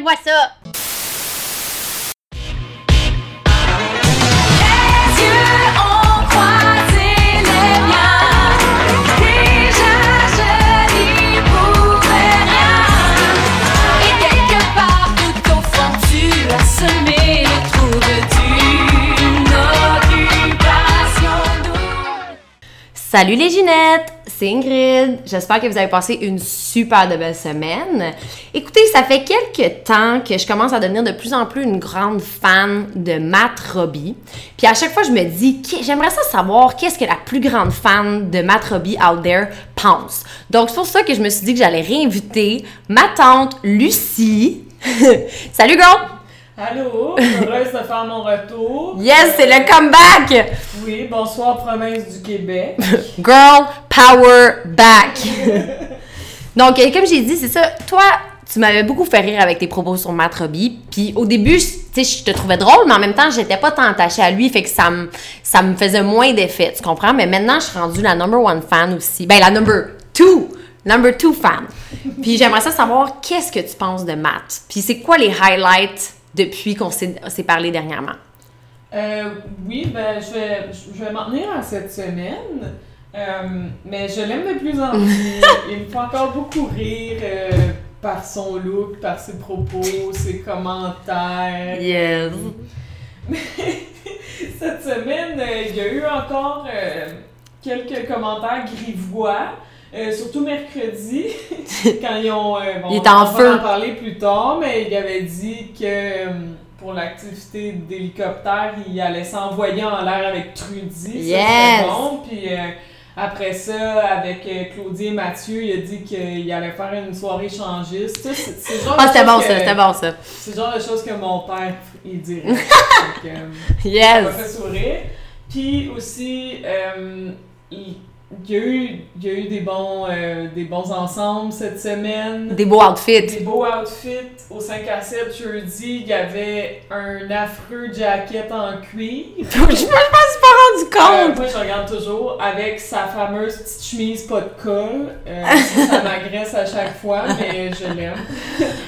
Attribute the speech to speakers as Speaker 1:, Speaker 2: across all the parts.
Speaker 1: Enlève-moi ça!
Speaker 2: Salut les Ginettes, Ingrid. J'espère que vous avez passé une super de belle semaine. Écoutez, ça fait quelques temps que je commence à devenir de plus en plus une grande fan de Matt Robbie. Puis à chaque fois, je me dis, j'aimerais ça savoir qu'est-ce que la plus grande fan de Matt Robbie out there pense. Donc c'est pour ça que je me suis dit que j'allais réinviter ma tante Lucie. Salut girl!
Speaker 3: Allô, heureuse de faire mon retour.
Speaker 2: Yes, c'est le comeback!
Speaker 3: Oui, bonsoir province du Québec.
Speaker 2: Girl power back. Donc, euh, comme j'ai dit, c'est ça. Toi, tu m'avais beaucoup fait rire avec tes propos sur Matt Robbie. Puis au début, je- tu sais, je te trouvais drôle, mais en même temps, j'étais pas tant attachée à lui, fait que ça me, ça me faisait moins d'effet, tu comprends? Mais maintenant, je suis rendue la number one fan aussi. Ben, la number two. Number two fan. Puis j'aimerais ça savoir qu'est-ce que tu penses de Matt? Puis c'est quoi les highlights depuis qu'on s'est parlé dernièrement?
Speaker 3: Euh, oui, ben je vais, je vais m'en tenir à cette semaine. Euh, mais je l'aime de plus en plus. Il me fait encore beaucoup rire euh, par son look, par ses propos, ses commentaires.
Speaker 2: Yes.
Speaker 3: Cette semaine, il y a eu encore quelques commentaires grivois. Euh, surtout mercredi, quand ils ont. euh, bon,
Speaker 2: Il était en
Speaker 3: on
Speaker 2: feu.
Speaker 3: va en parler plus tard, mais il avait dit que euh, pour l'activité d'hélicoptère, il allait s'envoyer en l'air avec Trudy.
Speaker 2: Yes.
Speaker 3: bon. Puis euh, après ça, avec Claudie et Mathieu, il a dit qu'il allait faire une soirée échangiste. Ça, c'est- genre
Speaker 2: Ah,
Speaker 3: de
Speaker 2: c'était
Speaker 3: choses
Speaker 2: bon
Speaker 3: que-
Speaker 2: ça, c'était bon ça.
Speaker 3: C'est le genre de choses que mon père, il dirait. Donc, euh, ça m'a
Speaker 2: Yes.
Speaker 3: fait sourire. Puis aussi, il y, a eu, il y a eu des bons, euh, des bons ensembles cette semaine.
Speaker 2: Des beaux outfits.
Speaker 3: Des beaux outfits. Au 5 à 7 jeudi, il y avait un affreux jacket en cuir.
Speaker 2: je me suis pas rendu
Speaker 3: Euh,
Speaker 2: compte.
Speaker 3: moi, je regarde toujours avec sa fameuse petite chemise pas de col. Euh, ça m'agresse à chaque fois, mais je l'aime.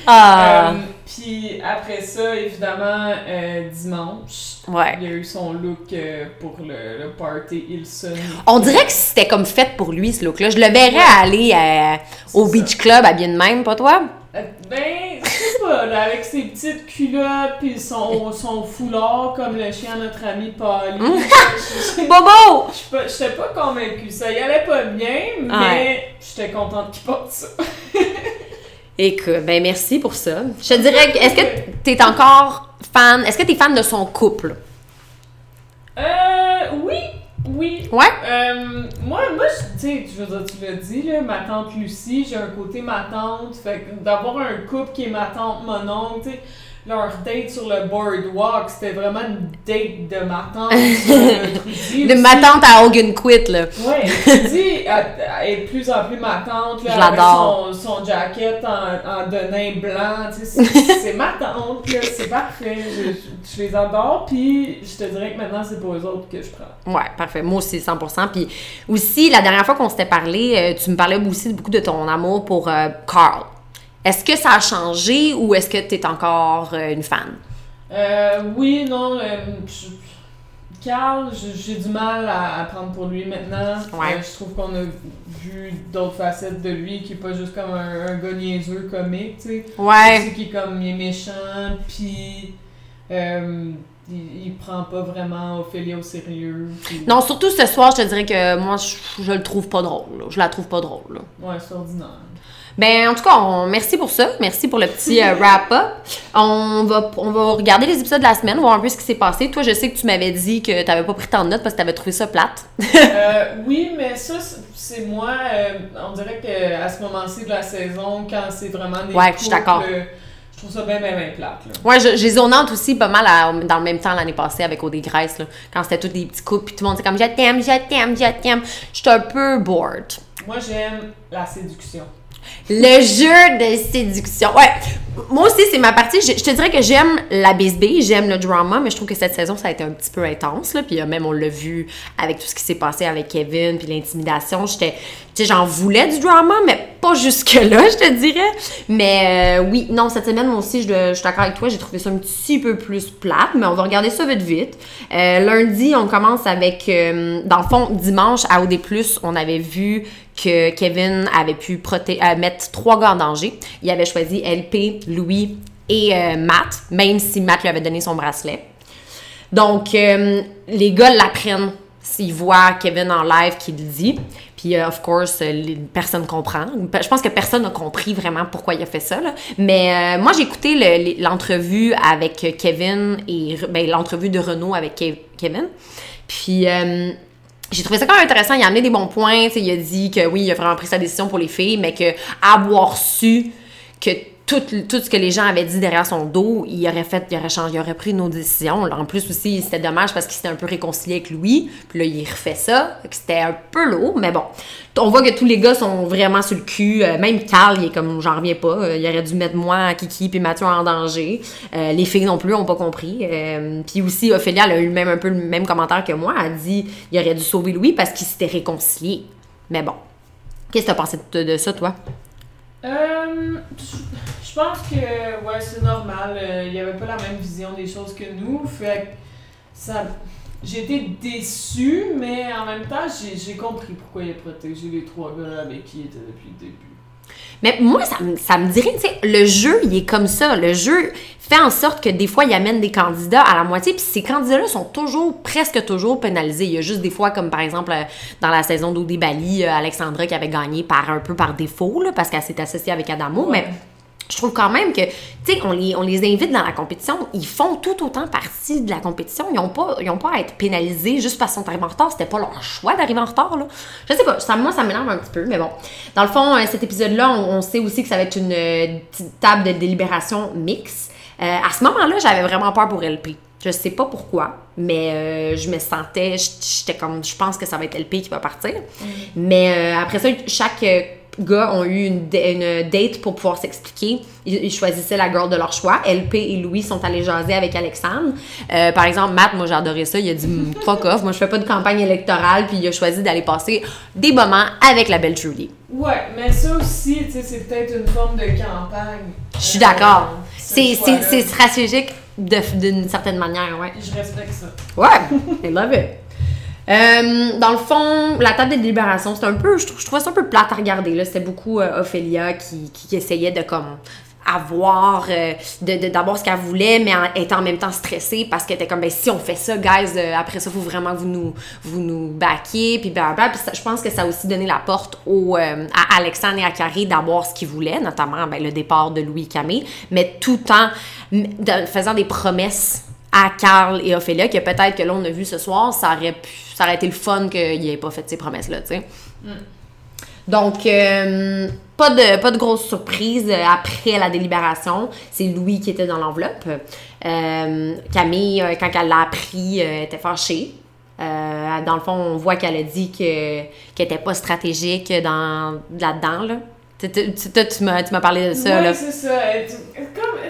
Speaker 2: ah,
Speaker 3: Puis après ça, évidemment, euh, dimanche,
Speaker 2: ouais.
Speaker 3: il y a eu son look euh, pour le, le party Ilson.
Speaker 2: On dirait que c'était comme fait pour lui, ce look-là. Je le verrais aller euh, au beach club habillé de même, pas toi?
Speaker 3: Euh, Ben, je sais pas, là, avec ses petites culottes puis son, son foulard comme le chien de notre ami Polly. Je-
Speaker 2: Bobo!
Speaker 3: je suis pas- J'étais pas convaincue. Ça y allait pas bien, mais
Speaker 2: Ouais.
Speaker 3: j'étais contente qu'il porte ça.
Speaker 2: Écoute, ben merci pour ça. Je te dirais, que- est-ce que t'es encore fan, est-ce que t'es fan de son couple?
Speaker 3: Euh, oui, oui.
Speaker 2: Ouais?
Speaker 3: Euh, moi, moi je- tu je veux dire, tu l'as dit, là, ma tante Lucie, j'ai un côté ma tante. Fait d'avoir un couple qui est ma tante, mon oncle, tu sais, leur date sur le boardwalk, c'était vraiment une date de ma tante. Trudy
Speaker 2: De ma tante à Hogan Quit, là.
Speaker 3: Ouais, Trudy, elle, elle est de plus en plus ma tante, là,
Speaker 2: Je
Speaker 3: avec
Speaker 2: l'adore.
Speaker 3: son, son jacket en, en denim blanc, tu sais, c'est ma tante, là, c'est parfait, je, je- je les adore, puis je te dirais que maintenant, c'est pour eux autres que je prends.
Speaker 2: Ouais, parfait. Moi aussi, 100%. Puis aussi, la dernière fois qu'on s'était parlé, euh, tu me parlais aussi beaucoup de ton amour pour euh, Carl. Est-ce que ça a changé ou est-ce que t'es encore euh, une fan?
Speaker 3: Euh, oui, non, euh, Carl, j'ai du mal à, à prendre pour lui maintenant.
Speaker 2: Ouais.
Speaker 3: Euh, je trouve qu'on a vu d'autres facettes de lui qui est pas juste comme un, un gars niaiseux comique, tu sais.
Speaker 2: Ouais.
Speaker 3: Qui est comme, il est méchant, puis euh, il, il prend pas vraiment Ophélie au sérieux.
Speaker 2: Non, surtout ce soir, je te dirais que moi, je, je le trouve pas drôle. là. Je la trouve pas drôle. là.
Speaker 3: Ouais, c'est ordinaire.
Speaker 2: Ben, en tout cas, on- merci pour ça. Merci pour le petit euh, wrap-up. On va, on va regarder les épisodes de la semaine, voir un peu ce qui s'est passé. Toi, je sais que tu m'avais dit que t'avais pas pris tant de notes parce que t'avais trouvé ça plate.
Speaker 3: Euh, oui, mais ça, c'est- moi. euh, on dirait qu'à ce moment-ci de la saison, quand c'est vraiment des
Speaker 2: Ouais, je suis d'accord.
Speaker 3: je trouve ça bien, bien, bien plate. Là.
Speaker 2: Ouais, j'ai zonante aussi pas mal à- dans le même temps l'année passée avec Odé Grace, là, quand c'était tous des petits couples, puis tout le monde était comme je t'aime, je t'aime, je t'aime. J'étais un peu bored.
Speaker 3: Moi, j'aime la séduction.
Speaker 2: Le jeu de séduction. Ouais. Moi aussi, c'est ma partie. Je, te dirais que j'aime la BSB, j'aime le drama, mais je trouve que cette saison, ça a été un petit peu intense. Là. Puis euh, même, on l'a vu avec tout ce qui s'est passé avec Kevin, puis l'intimidation. J'étais, tu sais, j'en voulais du drama, mais pas jusque-là, je te dirais. Mais euh, oui, non, cette semaine, moi aussi, je, suis d'accord avec toi, j'ai trouvé ça un petit peu plus plate, mais on va regarder ça vite vite. Euh, lundi, on commence avec, dans le fond, dimanche, à OD+, on avait vu que Kevin avait pu euh, mettre trois gars en danger. Il avait choisi LP, Louis et euh, Matt, même si Matt lui avait donné son bracelet. Donc, euh, les gars l'apprennent s'ils voient Kevin en live qui le dit. Puis, euh, of course, les- personne comprend. Je pense que personne n'a compris vraiment pourquoi il a fait ça. Mais moi, j'ai écouté l'entrevue avec Kevin et ben, de Renault avec Ke- Kevin. Puis, j'ai trouvé ça quand même intéressant. Il a amené des bons points. Il a dit que oui, il a vraiment pris sa décision pour les filles, mais que avoir su que tout, ce que les gens avaient dit derrière son dos, il aurait fait, il aurait changé, il aurait pris nos décisions. En plus aussi, c'était dommage parce qu'il s'était un peu réconcilié avec Louis. Puis là, il refait ça. C'était un peu lourd, mais bon. On voit que tous les gars sont vraiment sur le cul. Euh, même Carl, il est comme, j'en reviens pas. Euh, il aurait dû mettre moi, Kiki puis Mathieu en danger. Euh, les filles non plus ont pas compris. Puis aussi, Ophélia, elle a eu même un peu le même commentaire que moi. Elle a dit, il aurait dû sauver Louis parce qu'il s'était réconcilié. Mais bon. Qu'est-ce que t'as pensé de, de ça, toi?
Speaker 3: Je pense que ouais, c'est normal. euh, Il n'y avait pas la même vision des choses que nous. Fait que ça. J'ai été déçue, mais en même temps, j'ai compris pourquoi il a protégé les trois gars avec qui il était depuis le début.
Speaker 2: Mais moi, ça, me- ça me dirait, tu sais, le jeu, il est comme ça. Le jeu fait en sorte que des fois, il amène des candidats à la moitié, puis ces candidats-là sont toujours, presque toujours pénalisés. Il y a juste des fois, comme par exemple, euh, dans la saison d'Odé Bali, euh, Alexandra qui avait gagné par un peu par défaut, là, parce qu'elle s'est associée avec Adamo,
Speaker 3: Ouais.
Speaker 2: mais je trouve quand même que, tu sais, on les, on les invite dans la compétition, ils font tout autant partie de la compétition. Ils n'ont pas, ils ont pas à être pénalisés juste parce qu'ils sont arrivés en retard. C'était pas leur choix d'arriver en retard, là. Je sais pas, ça, moi, ça m'énerve un petit peu, mais bon. Dans le fond, euh, cet épisode-là, on, on sait aussi que ça va être une euh, petite table de délibération mixte. Euh, à ce moment-là, j'avais vraiment peur pour LP. Je sais pas pourquoi, mais euh, je me sentais, j'étais comme, je pense que ça va être LP qui va partir. Mais euh, après ça, chaque gars ont eu une, da- une date pour pouvoir s'expliquer. Ils, ils choisissaient la girl de leur choix. LP et Louis sont allés jaser avec Alexandre. Euh, par exemple, Matt, moi adoré ça. Il a dit Mm, fuck off, moi je fais pas de campagne électorale. Puis il a choisi d'aller passer des moments avec la belle Julie.
Speaker 3: Ouais, mais ça aussi, tu sais, c'est peut-être une forme de campagne.
Speaker 2: Je suis
Speaker 3: Euh,
Speaker 2: d'accord.
Speaker 3: ce
Speaker 2: C'est stratégique d'une certaine manière, ouais.
Speaker 3: Je respecte ça.
Speaker 2: Ouais, I love it. Euh, dans le fond, la table de délibération, c'était un peu, je, je trouvais ça un peu plate à regarder. C'était beaucoup euh, Ophélia qui, essayait de comme avoir, euh, d'avoir ce qu'elle voulait, mais en étant en même temps stressée parce qu'elle était comme, ben si on fait ça, guys, euh, après ça, faut vraiment que vous nous, vous nous puis blablabla. Je pense que ça a aussi donné la porte euh, à Alexandre et à Carré d'avoir ce qu'ils voulaient, notamment ben, le départ de Louis Camé, mais tout en faisant des promesses à Carl et Ophélia que peut-être que là on a vu ce soir, ça aurait pu, ça aurait été le fun qu'il ait pas fait ces promesses là, tu sais. Donc euh, pas de pas de grosse surprise euh, après la délibération, c'est Louis qui était dans l'enveloppe. Euh, Camille quand elle l'a appris, était fâchée. Euh, dans le fond, on voit qu'elle a dit que qu'elle était pas stratégique dans là-dedans là. Tu, tu, tu- tu m'as tu m'as parlé de ça là.
Speaker 3: c'est ça. Elle, elle- comme,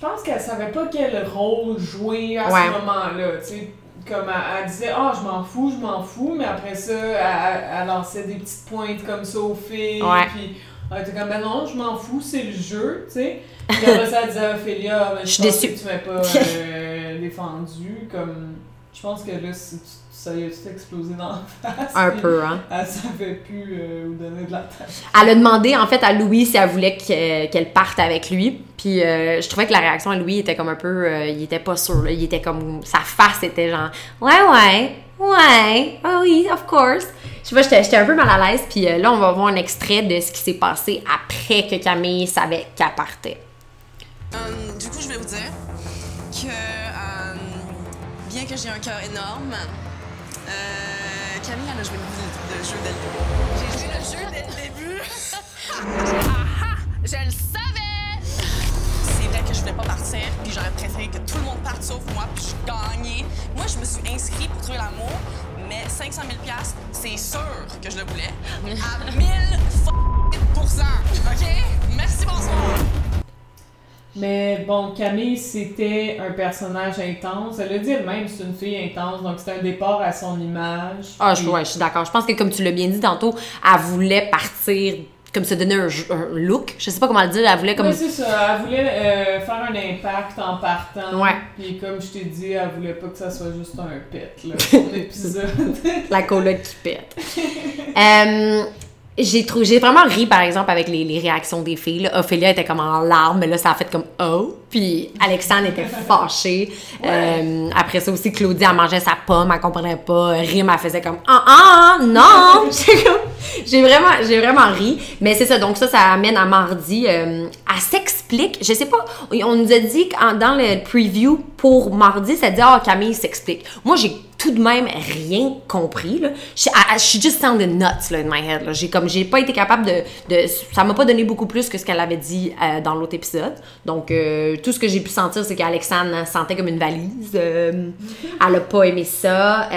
Speaker 3: je, pense qu'elle savait pas quel rôle jouer à
Speaker 2: Ouais.
Speaker 3: ce moment-là. Tu sais, comme elle, elle disait, ah, je m'en fous, je m'en fous, mais après ça, elle, elle- lançait des petites pointes comme ça aux filles.
Speaker 2: Ouais.
Speaker 3: Puis elle était comme, ben non, je m'en fous, c'est le jeu, tu sais. Puis après ça, elle disait à Ophélia, ben,
Speaker 2: Je suis
Speaker 3: pense
Speaker 2: déçue.
Speaker 3: que tu m'as pas euh, défendu. Comme, je pense que là, c'est- ça y a tout explosé dans la face.
Speaker 2: Un peu, hein.
Speaker 3: Elle savait plus euh, où donner de la tête.
Speaker 2: Elle a demandé en fait à Louis si elle voulait que- qu'elle parte avec lui. Puis euh, je trouvais que la réaction à Louis était comme un peu. euh, il était pas sûr. là. Il était comme. Sa face était genre. Ouais, ouais, ouais. Ah oui, of course. Je sais pas, j'étais un peu mal à l'aise. Puis euh, là, on va voir un extrait de ce qui s'est passé après que Camille savait qu'elle partait.
Speaker 1: Euh, du coup, je vais vous dire que, bien que j'ai un cœur énorme, euh, Camille, elle a joué le, le jeu dès le début. J'ai joué le jeu dès le début.
Speaker 4: Ah, je le savais!
Speaker 1: C'est vrai que je voulais pas partir, puis j'aurais préféré que tout le monde parte sauf moi, puis je gagnais. Moi, je me suis inscrite pour trouver l'amour, mais 500 000 c'est sûr que je le voulais. À 1000 f- OK? Merci, bonsoir.
Speaker 3: Mais bon, Camille, c'était un personnage intense. Elle a dit elle-même, c'est une fille intense, donc c'était un départ à son image.
Speaker 2: Ah, je, ouais, je suis d'accord. Je pense que, comme tu l'as bien dit tantôt, elle voulait partir, comme se donner un, un look. Je sais pas comment le dire. Elle voulait comme.
Speaker 3: Ouais, c'est ça. Elle voulait euh, faire un impact en partant.
Speaker 2: Ouais.
Speaker 3: Puis comme je t'ai dit, elle voulait pas que ça soit juste un pet, là, son épisode.
Speaker 2: la coloc qui pète. Euh, j'ai trouvé, j'ai vraiment ri par exemple avec les, les réactions des filles. là. Ophélia était comme en larmes, mais là ça a fait comme oh. Puis Alexandre était fâché. Euh, après ça aussi Claudie elle mangeait sa pomme, elle comprenait pas. Rim elle faisait comme ah ah non. J'ai vraiment j'ai vraiment ri. Mais c'est ça donc ça ça amène à mardi. Euh, elle s'explique. Je sais pas. On nous a dit dans le preview pour mardi ça dit ah Camille s'explique. Moi j'ai tout de même rien compris. Là. Je, I- I- she just sounded nuts là, in my head. J'ai comme j'ai pas été capable de, de ça m'a pas donné beaucoup plus que ce qu'elle avait dit euh, dans l'autre épisode. Donc euh, tout ce que j'ai pu sentir c'est qu'Alexandre sentait comme une valise. Euh, elle a pas aimé ça.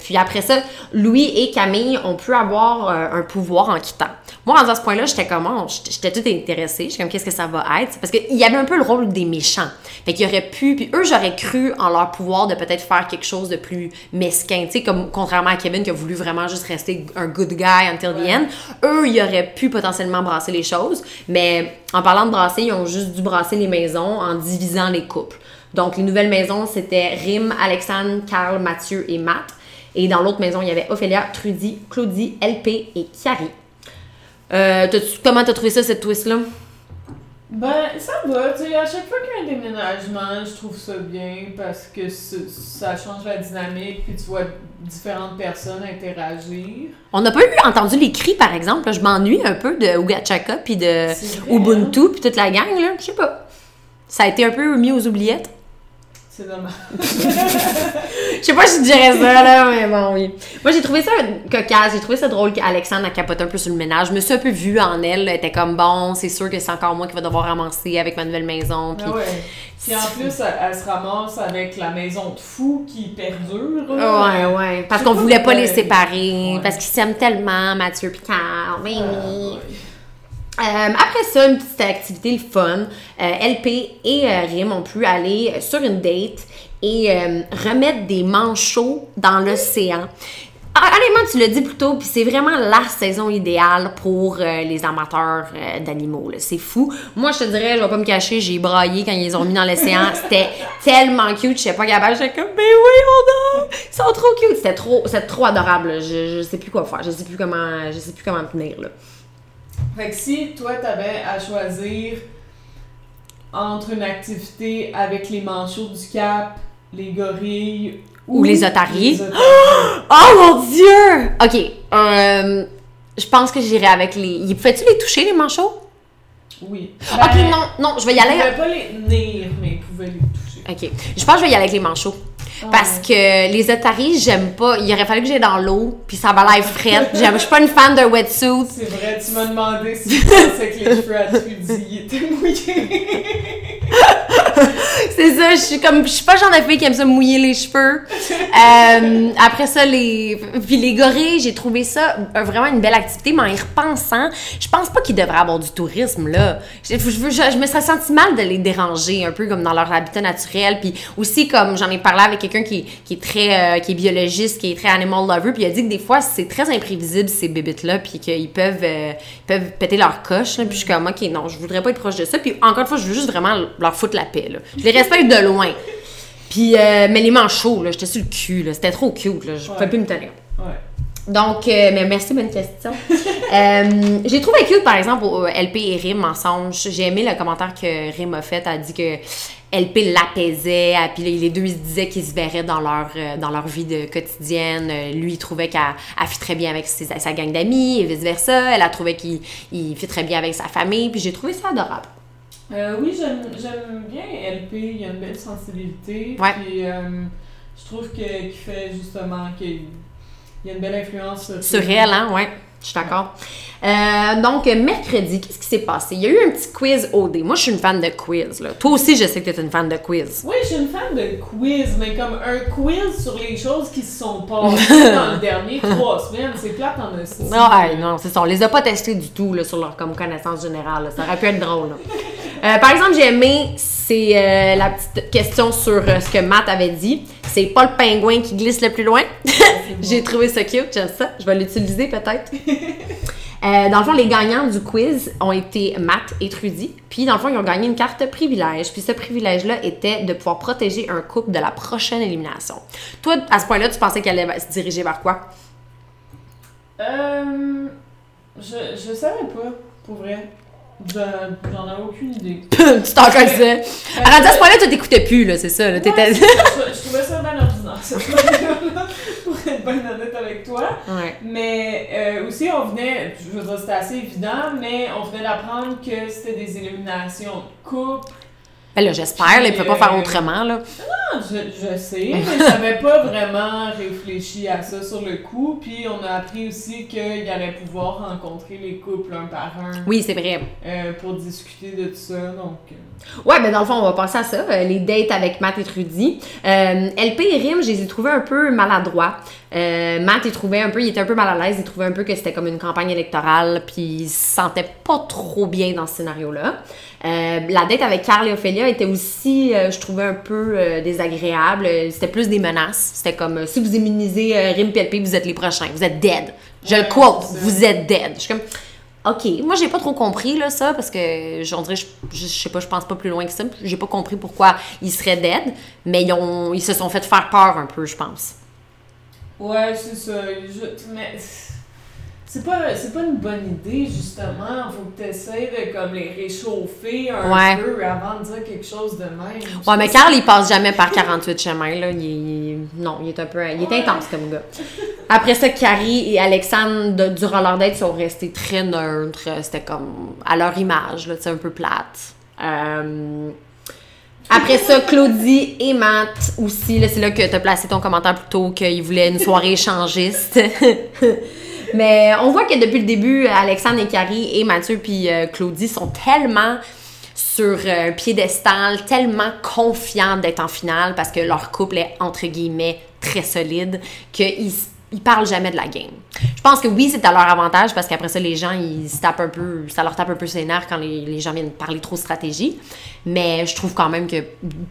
Speaker 2: Puis après ça, Louis et Camille ont pu avoir un pouvoir en quittant. Moi, rendu à ce point-là, j'étais comment? J'étais toute intéressée. J'étais comme, qu'est-ce que ça va être? Parce qu'il y avait un peu le rôle des méchants. Fait qu'il aurait pu, puis eux, j'aurais cru en leur pouvoir de peut-être faire quelque chose de plus mesquin. Tu sais, comme contrairement à Kevin qui a voulu vraiment juste rester un good guy until the end. Eux, ils auraient pu potentiellement brasser les choses. Mais en parlant de brasser, ils ont juste dû brasser les maisons en divisant les couples. Donc, les nouvelles maisons, c'était Rim, Alexandre, Carl, Mathieu et Matt. Et dans l'autre maison, il y avait Ophélia, Trudy, Claudie, LP et Carrie. Euh, comment t'as trouvé ça, cette twist-là?
Speaker 3: Ben, ça va, tu sais, à chaque fois qu'il y a un déménagement, je trouve ça bien parce que ça change la dynamique, puis tu vois différentes personnes interagir.
Speaker 2: On n'a pas eu entendu les cris, par exemple. là. Je m'ennuie un peu de Ugachaka puis de
Speaker 3: vrai, hein?
Speaker 2: Ubuntu puis toute la gang, là. Je sais pas. Ça a été un peu mis aux oubliettes.
Speaker 3: C'est dommage.
Speaker 2: Je sais pas si je dirais ça, là, mais bon, oui. Moi, j'ai trouvé ça cocasse. J'ai trouvé ça drôle qu'Alexandre a capoté un peu sur le ménage. Je me suis un peu vue en elle. Elle était comme, bon, c'est sûr que c'est encore moi qui va devoir ramasser avec ma nouvelle maison. Puis...
Speaker 3: Ah ouais. Puis en plus, elle, elle se ramasse avec la maison de fou qui perdure.
Speaker 2: Ouais, ouais. Parce qu'on voulait pas les séparer.
Speaker 3: Ouais.
Speaker 2: Parce qu'ils s'aiment tellement, Mathieu et Carl. Oui, oui.
Speaker 3: Ouais.
Speaker 2: Euh, après ça, une petite activité le fun. Euh, LP et euh, Rim ont pu aller sur une date et remettre des manchots dans l'océan. Ah, Honnêtement, tu l'as dit plus tôt, puis c'est vraiment la saison idéale pour euh, les amateurs euh, d'animaux. C'est fou. Moi, je te dirais, je vais pas me cacher, j'ai braillé quand ils les ont mis dans l'océan. C'était tellement cute, je sais pas capable. J'étais comme, ben oui, on a! Ils sont trop cute. C'était trop, trop adorable. Je, je sais plus quoi faire. Je sais plus comment, je sais plus comment me tenir là.
Speaker 3: Fait que si toi, t'avais à choisir entre une activité avec les manchots du Cap, les gorilles
Speaker 2: Ou les otaries.
Speaker 3: les otaries.
Speaker 2: Oh mon dieu! Ok, euh, je pense que j'irai avec les. Pouvais-tu les toucher, les manchots?
Speaker 3: Oui.
Speaker 2: ok, non, non, je vais y aller.
Speaker 3: pouvait pas les tenir, mais il pouvait les toucher.
Speaker 2: Ok, je pense que je vais y aller avec les manchots. Parce que les otaries, j'aime pas. Il aurait fallu que j'aille dans l'eau, puis ça va l'air frette. Je suis pas une fan de wetsuit.
Speaker 3: C'est vrai, tu m'as demandé si tu pensais que les cheveux à ils étaient mouillés.
Speaker 2: C'est ça, je suis comme. Je suis pas genre de fille qui aime ça mouiller les cheveux. Euh, après ça, les. Puis les gorilles, j'ai trouvé ça vraiment une belle activité, mais en y repensant, je pense pas qu'ils devraient avoir du tourisme, là. Je, me serais senti mal de les déranger, un peu comme dans leur habitat naturel. Puis aussi, comme j'en ai parlé avec quelqu'un qui, est très. euh, qui est biologiste, qui est très animal lover, puis il a dit que des fois, c'est très imprévisible, ces bébites-là, puis qu'ils peuvent, euh, peuvent péter leur coche, là. Puis je suis comme, ok, non, je voudrais pas être proche de ça. Puis encore une fois, je veux juste vraiment leur foutre la paix, là. Respecte de loin. Puis, euh, mais les manchots, là, j'étais sur le cul, là. C'était trop cute, là. Je pouvais
Speaker 3: Ouais.
Speaker 2: plus me tenir.
Speaker 3: Ouais.
Speaker 2: Donc, euh, mais merci, bonne question. Euh, j'ai trouvé cute, par exemple, au- LP et Rim ensemble. J'ai aimé le commentaire que Rim a fait. Elle a dit que LP l'apaisait. Puis les deux, ils se disaient qu'ils se verraient dans leur, dans leur vie de quotidienne. Lui, il trouvait qu'elle elle fit très bien avec ses- sa gang d'amis et vice-versa. Elle a trouvé qu'il il fit très bien avec sa famille. Puis j'ai trouvé ça adorable.
Speaker 3: Euh, oui, j'aime bien LP, il y a une belle sensibilité.
Speaker 2: Ouais.
Speaker 3: Puis euh, je trouve que- qu'il fait justement qu'il il y a une belle influence
Speaker 2: Sur elle, hein, ouais. Je suis d'accord. Euh, donc, mercredi, qu'est-ce qui s'est passé? Il y a eu un petit quiz OD. Moi, je suis une fan de quiz. Là. Toi aussi, je sais que tu es une fan de quiz.
Speaker 3: Oui, je suis une fan de quiz, mais comme un quiz sur les choses qui se sont passées dans les dernières trois semaines. C'est plate en hostie.
Speaker 2: Non, hey, non, c'est ça. On les a pas testés du tout là, sur leur comme connaissance générale. là. Ça aurait pu être drôle. là. Euh, par exemple, j'ai aimé, c'est euh, la petite question sur euh, ce que Matt avait dit. C'est pas le pingouin qui glisse le plus loin. j'ai trouvé ça cute, j'aime ça. Je vais l'utiliser peut-être. Dans le fond, les gagnants du quiz ont été Matt et Trudy. Puis, dans le fond, ils ont gagné une carte privilège. Puis, ce privilège-là était de pouvoir protéger un couple de la prochaine élimination. Toi, à ce point-là, tu pensais qu'elle allait se diriger vers quoi?
Speaker 3: Euh. Je, je savais pas, pour vrai. Je- J'en ai aucune idée.
Speaker 2: tu t'en connaissais. Alors, à ce point-là, tu t'écoutais plus, là, c'est ça. Là.
Speaker 3: Ouais, je, je trouvais ça bien ordinaire, cette pour être bien honnête avec toi.
Speaker 2: ouais.
Speaker 3: Mais euh, aussi, on venait, je veux dire, c'était assez évident, mais on venait d'apprendre que c'était des éliminations de couple.
Speaker 2: Ben là, j'espère, il peut pas faire autrement, là.
Speaker 3: Ah, je, je sais, mais j'avais pas vraiment réfléchi à ça sur le coup. Puis on a appris aussi qu'il allait pouvoir rencontrer les couples un par un
Speaker 2: Oui, c'est vrai.
Speaker 3: euh, pour discuter de tout ça. Donc, euh,
Speaker 2: Ouais, ben dans le fond, on va passer à ça, euh, les dates avec Matt et Trudy. Euh, LP et Rim, je les ai trouvés un peu maladroits. Euh, Matt, il trouvait un peu, il était un peu mal à l'aise, il trouvait un peu que c'était comme une campagne électorale, puis il se sentait pas trop bien dans ce scénario-là. Euh, la date avec Carl et Ophélia était aussi, euh, je trouvais un peu désagréable. C'était plus des menaces. C'était comme, si vous immunisez Rim et LP, vous êtes les prochains, vous êtes dead. Je le quote, vous êtes dead. Je suis comme, OK, moi j'ai pas trop compris là ça parce que j'en dirais je, je, sais pas, je pense pas plus loin que ça. J'ai pas compris pourquoi ils seraient dead, mais ils ont ils se sont fait faire peur un peu, je pense.
Speaker 3: ouais, c'est ça. Mais c'est pas, c'est pas une bonne idée, justement. Faut que tu essaies de comme, les réchauffer un
Speaker 2: Ouais.
Speaker 3: peu avant de dire quelque chose de même.
Speaker 2: Ouais, mais Carl il passe jamais par 48 chemins là, il, non, il est un peu il est
Speaker 3: Ouais.
Speaker 2: intense comme gars. Après ça, Carrie et Alexandre de- durant leur date sont restés très neutres, c'était comme à leur image là, c'est un peu plate. Euh, Après ça, Claudie et Matt aussi. Là, c'est là que tu as placé ton commentaire plus tôt qu'ils voulaient une soirée échangiste. Mais on voit que depuis le début, Alexandre et Carrie et Mathieu puis euh, Claudie sont tellement sur euh, un piédestal, tellement confiants d'être en finale parce que leur couple est entre guillemets très solide qu'ils ils parlent jamais de la game. Je pense que oui, c'est à leur avantage parce qu'après ça, les gens, ils tapent un peu, ça leur tape un peu ses nerfs quand les, les gens viennent parler trop stratégie. Mais je trouve quand même que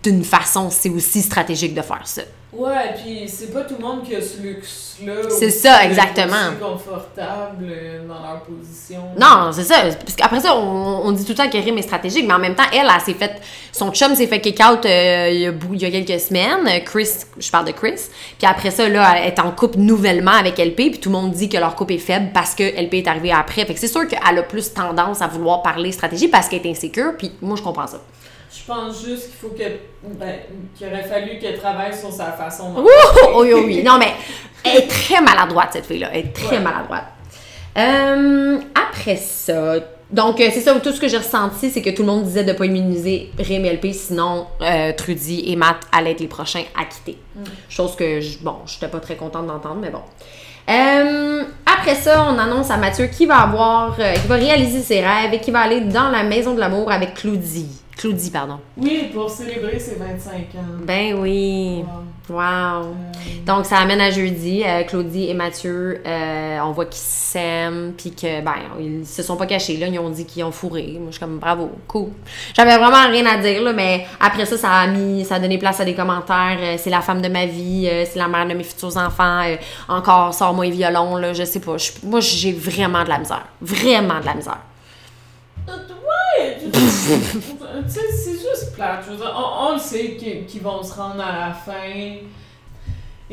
Speaker 2: d'une façon, c'est aussi stratégique de faire ça.
Speaker 3: Ouais, puis c'est pas tout le monde qui a ce luxe-là.
Speaker 2: C'est ça, exactement.
Speaker 3: confortable euh, dans leur position.
Speaker 2: Non, c'est ça. Parce qu'après ça, on, on dit tout le temps que Rim est stratégique, mais en même temps, elle, elle, s'est fait. Son chum s'est fait kick out euh, il, y a, bou- il y a quelques semaines. Euh, Chris, je parle de Chris. Puis après ça, là, elle est en couple nouvellement avec LP, puis tout le monde dit que leur couple est faible parce que LP est arrivé après. Fait que c'est sûr qu'elle a plus tendance à vouloir parler stratégie parce qu'elle est insécure, puis moi, je comprends ça.
Speaker 3: Je pense juste qu'il faut que. Ben, qu'il aurait fallu qu'elle travaille sur sa façon de.
Speaker 2: Ouh! Oui, oui, oui. Non, mais elle est très maladroite, cette fille-là. Elle est très
Speaker 3: Ouais.
Speaker 2: maladroite. Euh, après ça, donc euh, c'est ça, tout ce que j'ai ressenti, c'est que tout le monde disait de ne pas immuniser et LP, sinon euh, Trudy et Matt allaient être les prochains à quitter. Chose que, je, bon, j'étais pas très contente d'entendre, mais bon. Euh, après ça, on annonce à Mathieu qui va avoir, qui va réaliser ses rêves et qui va aller dans la maison de l'amour avec Claudie. Claudie, pardon.
Speaker 3: Oui, pour célébrer ses 25 ans.
Speaker 2: Ben oui.
Speaker 3: Wow.
Speaker 2: Wow.
Speaker 3: Euh,
Speaker 2: Donc, ça amène à jeudi. euh, Claudie et Mathieu, euh, on voit qu'ils s'aiment, puis que, ben, ils se sont pas cachés, là. Ils ont dit qu'ils ont fourré. Moi, je suis comme, bravo, cool. J'avais vraiment rien à dire, là, mais après ça, ça a mis, ça a donné place à des commentaires. c'est la femme de ma vie, c'est la mère de mes futurs enfants. encore, sors-moi les violons, là. Je sais pas. Moi, j'ai vraiment de la misère. Vraiment de la misère.
Speaker 3: Ouais, tu tu sais, c'est juste plate. Je veux dire, on, on le sait qu'ils qu'ils vont se rendre à la fin.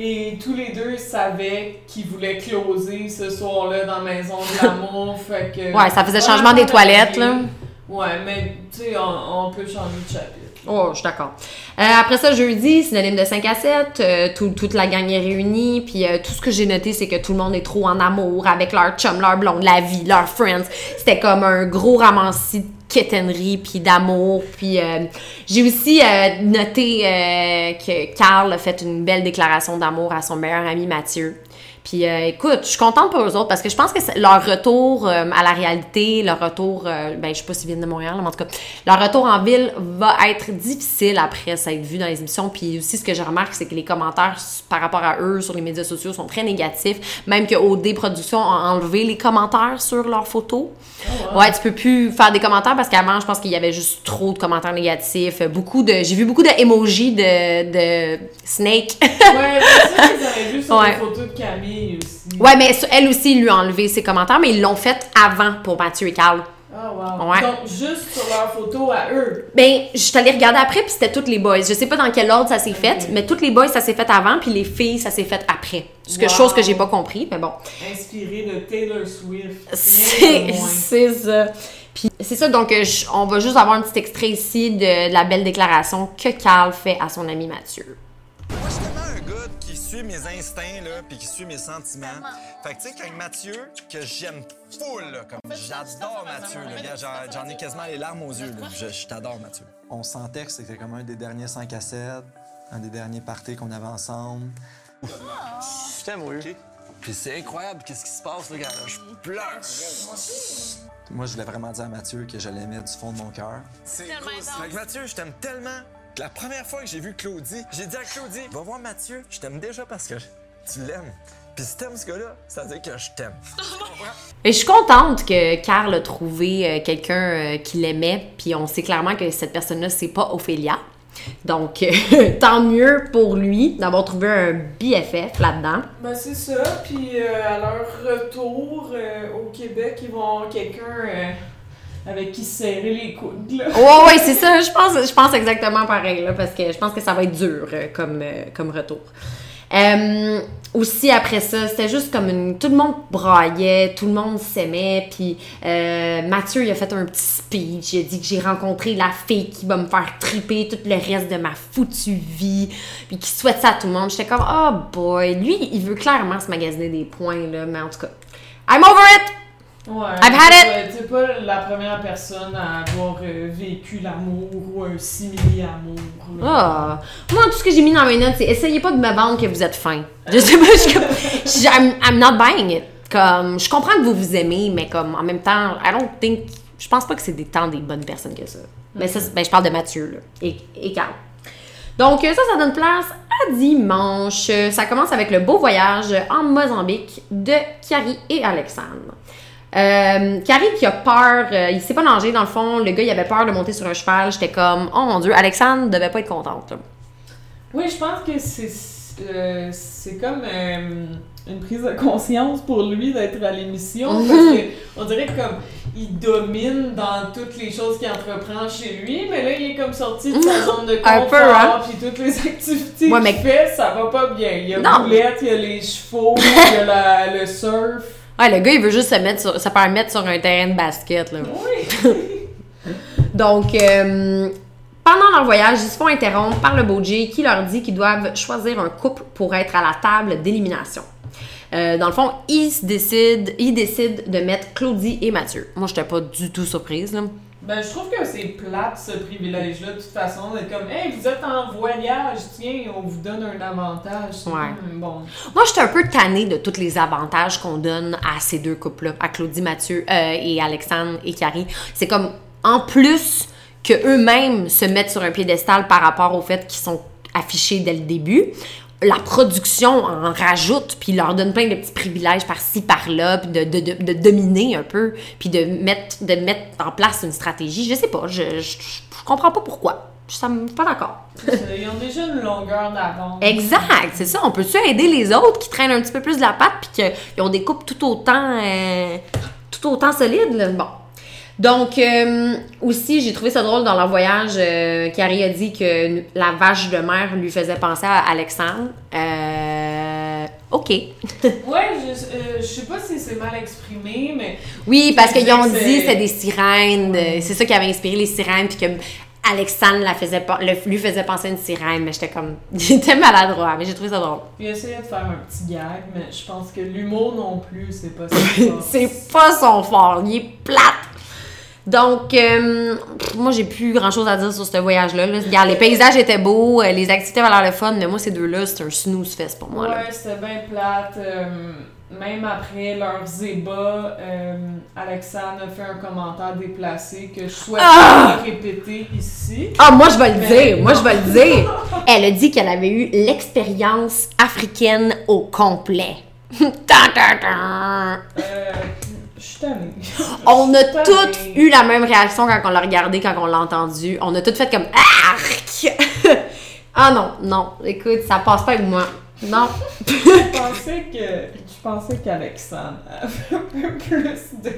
Speaker 3: Et tous les deux savaient qu'ils voulaient closer ce soir-là dans la maison de l'amour. fait que.
Speaker 2: Ouais, ça faisait changement des toilettes, là.
Speaker 3: Ouais, mais tu sais, on, on peut changer de chapitre.
Speaker 2: Oh, je suis d'accord. Euh, après ça, jeudi, synonyme de 5 à 7. euh, tout- toute la gang est réunie. Puis euh, tout ce que j'ai noté, c'est que tout le monde est trop en amour avec leur chum, leur blonde, la vie, leurs friends. C'était comme un gros ramassis de quétainerie, puis d'amour. Puis j'ai aussi noté que Carl a fait une belle déclaration d'amour à son meilleur ami Mathieu. Puis euh, écoute, je suis contente pour eux autres parce que je pense que c'est- leur retour euh, à la réalité, leur retour, euh, ben je sais pas s'ils viennent de Montréal, mais en tout cas, leur retour en ville va être difficile après ça être vu dans les émissions. Puis aussi, ce que je remarque, c'est que les commentaires par rapport à eux sur les médias sociaux sont très négatifs. Même que OD Productions a enlevé les commentaires sur leurs photos. Ouais, tu peux plus faire des commentaires parce qu'avant, je pense qu'il y avait juste trop de commentaires négatifs. Beaucoup de, j'ai vu beaucoup de emojis de, de snake.
Speaker 3: Ouais, mais ça, ils avaient vu sur
Speaker 2: Ouais.
Speaker 3: les photos de Camille aussi.
Speaker 2: Ouais, mais elle aussi, ils lui a enlevé ses commentaires, mais ils l'ont fait avant pour Mathieu et Carl.
Speaker 3: Ah, wow.
Speaker 2: Ouais.
Speaker 3: Donc, juste sur leurs photos à eux.
Speaker 2: Ben, je suis allée regarder après, puis c'était toutes les boys. Je sais pas dans quel ordre ça s'est fait, mais toutes les boys, ça s'est fait avant, puis les filles, ça s'est fait après. Ce que,
Speaker 3: Wow.
Speaker 2: chose que j'ai pas compris, mais bon.
Speaker 3: Inspiré de Taylor Swift.
Speaker 2: C'est c'est ça. Puis c'est ça, donc je- on va juste avoir un petit extrait ici de, de la belle déclaration que Carl fait à son ami Mathieu.
Speaker 5: Moi, je suis tellement un gars qui suit mes instincts, là, puis qui suit mes sentiments. Fait que, tu sais, quand Mathieu, que j'aime full, là, comme j'adore Mathieu, là, gars, j'en- j'en ai quasiment les larmes aux yeux, là. Je, je t'adore, Mathieu.
Speaker 6: On sentait que c'était comme un des derniers 5 à 7, un des derniers parties qu'on avait ensemble.
Speaker 5: Je t'aime, oui. Puis c'est incroyable, qu'est-ce qui se passe, là, gars? Je pleure.
Speaker 6: Moi, je voulais vraiment dire à Mathieu que je l'aimais du fond de mon cœur.
Speaker 5: C'est cool. Fait que Mathieu, je t'aime tellement. La première fois que j'ai vu Claudie, j'ai dit à Claudie, va voir Mathieu, je t'aime déjà parce que tu l'aimes. Puis si t'aimes ce gars-là, ça veut dire que je t'aime.
Speaker 2: Et je suis contente que Carl a trouvé euh, quelqu'un euh, qui l'aimait, puis on sait clairement que cette personne-là, c'est pas Ophélia. Donc, tant mieux pour lui d'avoir trouvé un BFF là-dedans.
Speaker 3: Ben, c'est ça. Puis euh, à leur retour euh, au Québec, ils vont avoir quelqu'un euh, avec qui se serrer les coudes.
Speaker 2: Ouais, ouais, c'est ça. Je pense, je pense exactement pareil, là, parce que je pense que ça va être dur euh, comme, euh, comme retour. Euh, aussi, après ça, c'était juste comme une. Tout le monde braillait, tout le monde s'aimait. Puis Mathieu, il a fait un petit speech. Il a dit que j'ai rencontré la fille qui va me faire triper tout le reste de ma foutue vie. Puis qui souhaite ça à tout le monde. J'étais comme, oh boy. Lui, il veut clairement se magasiner des points, là. Mais en tout cas, I'm over it!
Speaker 3: Ouais.
Speaker 2: I've had it.
Speaker 3: T'es pas la première personne à avoir euh, vécu l'amour ou un simili-amour.
Speaker 2: Ah! Moi, tout ce que j'ai mis dans mes notes, c'est essayez pas de me vendre que vous êtes fin. Je sais pas, je suis I'm, I'm not buying it. Comme, je comprends que vous vous aimez, mais comme, en même temps, I don't think. Je pense pas que c'est des temps des bonnes personnes que ça. Mais ça, ben, je parle de Mathieu, là. Et, et Carl. Donc, euh, ça, ça donne place à dimanche. Ça commence avec le beau voyage en Mozambique de Carrie et Alexandre. Euh, Carrie qui a peur, euh, il s'est pas nager dans le fond, le gars il avait peur de monter sur un cheval, j'étais comme, oh mon dieu, Alexandre devait pas être contente. là.
Speaker 3: Oui, je pense que c'est euh, c'est comme euh, une prise de conscience pour lui d'être à l'émission
Speaker 2: Mhm.
Speaker 3: parce que on dirait comme il domine dans toutes les choses qu'il entreprend chez lui, mais là il est comme sorti de sa zone de confort,
Speaker 2: hein?
Speaker 3: puis toutes les activités
Speaker 2: Ouais,
Speaker 3: qu'il fait, ça va pas bien. Il y a
Speaker 2: Non.
Speaker 3: boulette, il y a les chevaux, il y a la- le surf.
Speaker 2: Ouais, le gars il veut juste se mettre sur, se faire mettre sur un terrain de basket là.
Speaker 3: Oui.
Speaker 2: Donc, euh, pendant leur voyage, ils se font interrompre par le beau Jay qui leur dit qu'ils doivent choisir un couple pour être à la table d'élimination. Euh, dans le fond, ils se décident, ils décident de mettre Claudie et Mathieu. Moi, j'étais pas du tout surprise. Là.
Speaker 3: Ben, je trouve que c'est plate ce privilège-là, de toute façon, d'être comme, hey, vous êtes en voyage, tiens, on vous donne un avantage.
Speaker 2: Ouais.
Speaker 3: comme, bon.
Speaker 2: Moi, j'étais un peu tannée de tous les avantages qu'on donne à ces deux couples-là, à Claudie Mathieu euh, et Alexandre et Carrie. C'est comme, en plus que eux-mêmes se mettent sur un piédestal par rapport au fait qu'ils sont affichés dès le début, la production en rajoute, puis leur donne plein de petits privilèges par-ci, par-là, puis de, de, de, de dominer un peu, puis de mettre, de mettre en place une stratégie. Je sais pas, je, je, je comprends pas pourquoi. Ça me suis pas d'accord.
Speaker 3: Ils ont déjà une longueur d'avance.
Speaker 2: Exact, c'est ça. On peut-tu aider les autres qui traînent un petit peu plus de la patte puis qu'ils ont des coupes tout autant, euh, tout autant solides? là? Bon. Donc, euh, aussi, j'ai trouvé ça drôle dans leur voyage. Euh, Carrie a dit que la vache de mer lui faisait penser à Alexandre. Euh, OK.
Speaker 3: Ouais, je, euh, je sais pas si c'est mal exprimé, mais
Speaker 2: Oui, parce qu'ils ont
Speaker 3: que
Speaker 2: dit
Speaker 3: c'est-
Speaker 2: que c'était des sirènes. euh, C'est ça qui avait inspiré les sirènes, puis que Alexandre la faisait, le- lui faisait penser à une sirène. Mais j'étais comme. J'étais maladroit, mais j'ai trouvé ça drôle.
Speaker 3: il essayait de faire un petit gag, mais je pense que l'humour non plus, c'est pas ça.
Speaker 2: C'est pas son fort, il est plate. Donc, euh, pff, moi, j'ai plus grand chose à dire sur ce voyage-là. là. Regarde, les paysages étaient beaux, euh, les activités l'air le fun, mais moi, ces deux-là, c'est un snooze fest pour moi. là.
Speaker 3: Ouais, c'était bien plate. euh, même après leurs ébats, euh, Alexandre a fait un commentaire déplacé que je souhaite
Speaker 2: Ah!
Speaker 3: répéter ici.
Speaker 2: Ah, moi, je vais le
Speaker 3: Mais
Speaker 2: dire. Moi, je vais le dire. Elle a dit qu'elle avait eu l'expérience africaine au complet. Tan, tan, tan.
Speaker 3: Euh, je suis tannée.
Speaker 2: On a toutes eu la même réaction quand on l'a regardé, quand on l'a entendu. On a toutes fait comme Arc! ah non, non. Écoute, ça passe pas avec moi. Non.
Speaker 3: Je pensais que je pensais qu'Alexandre avait un peu plus de,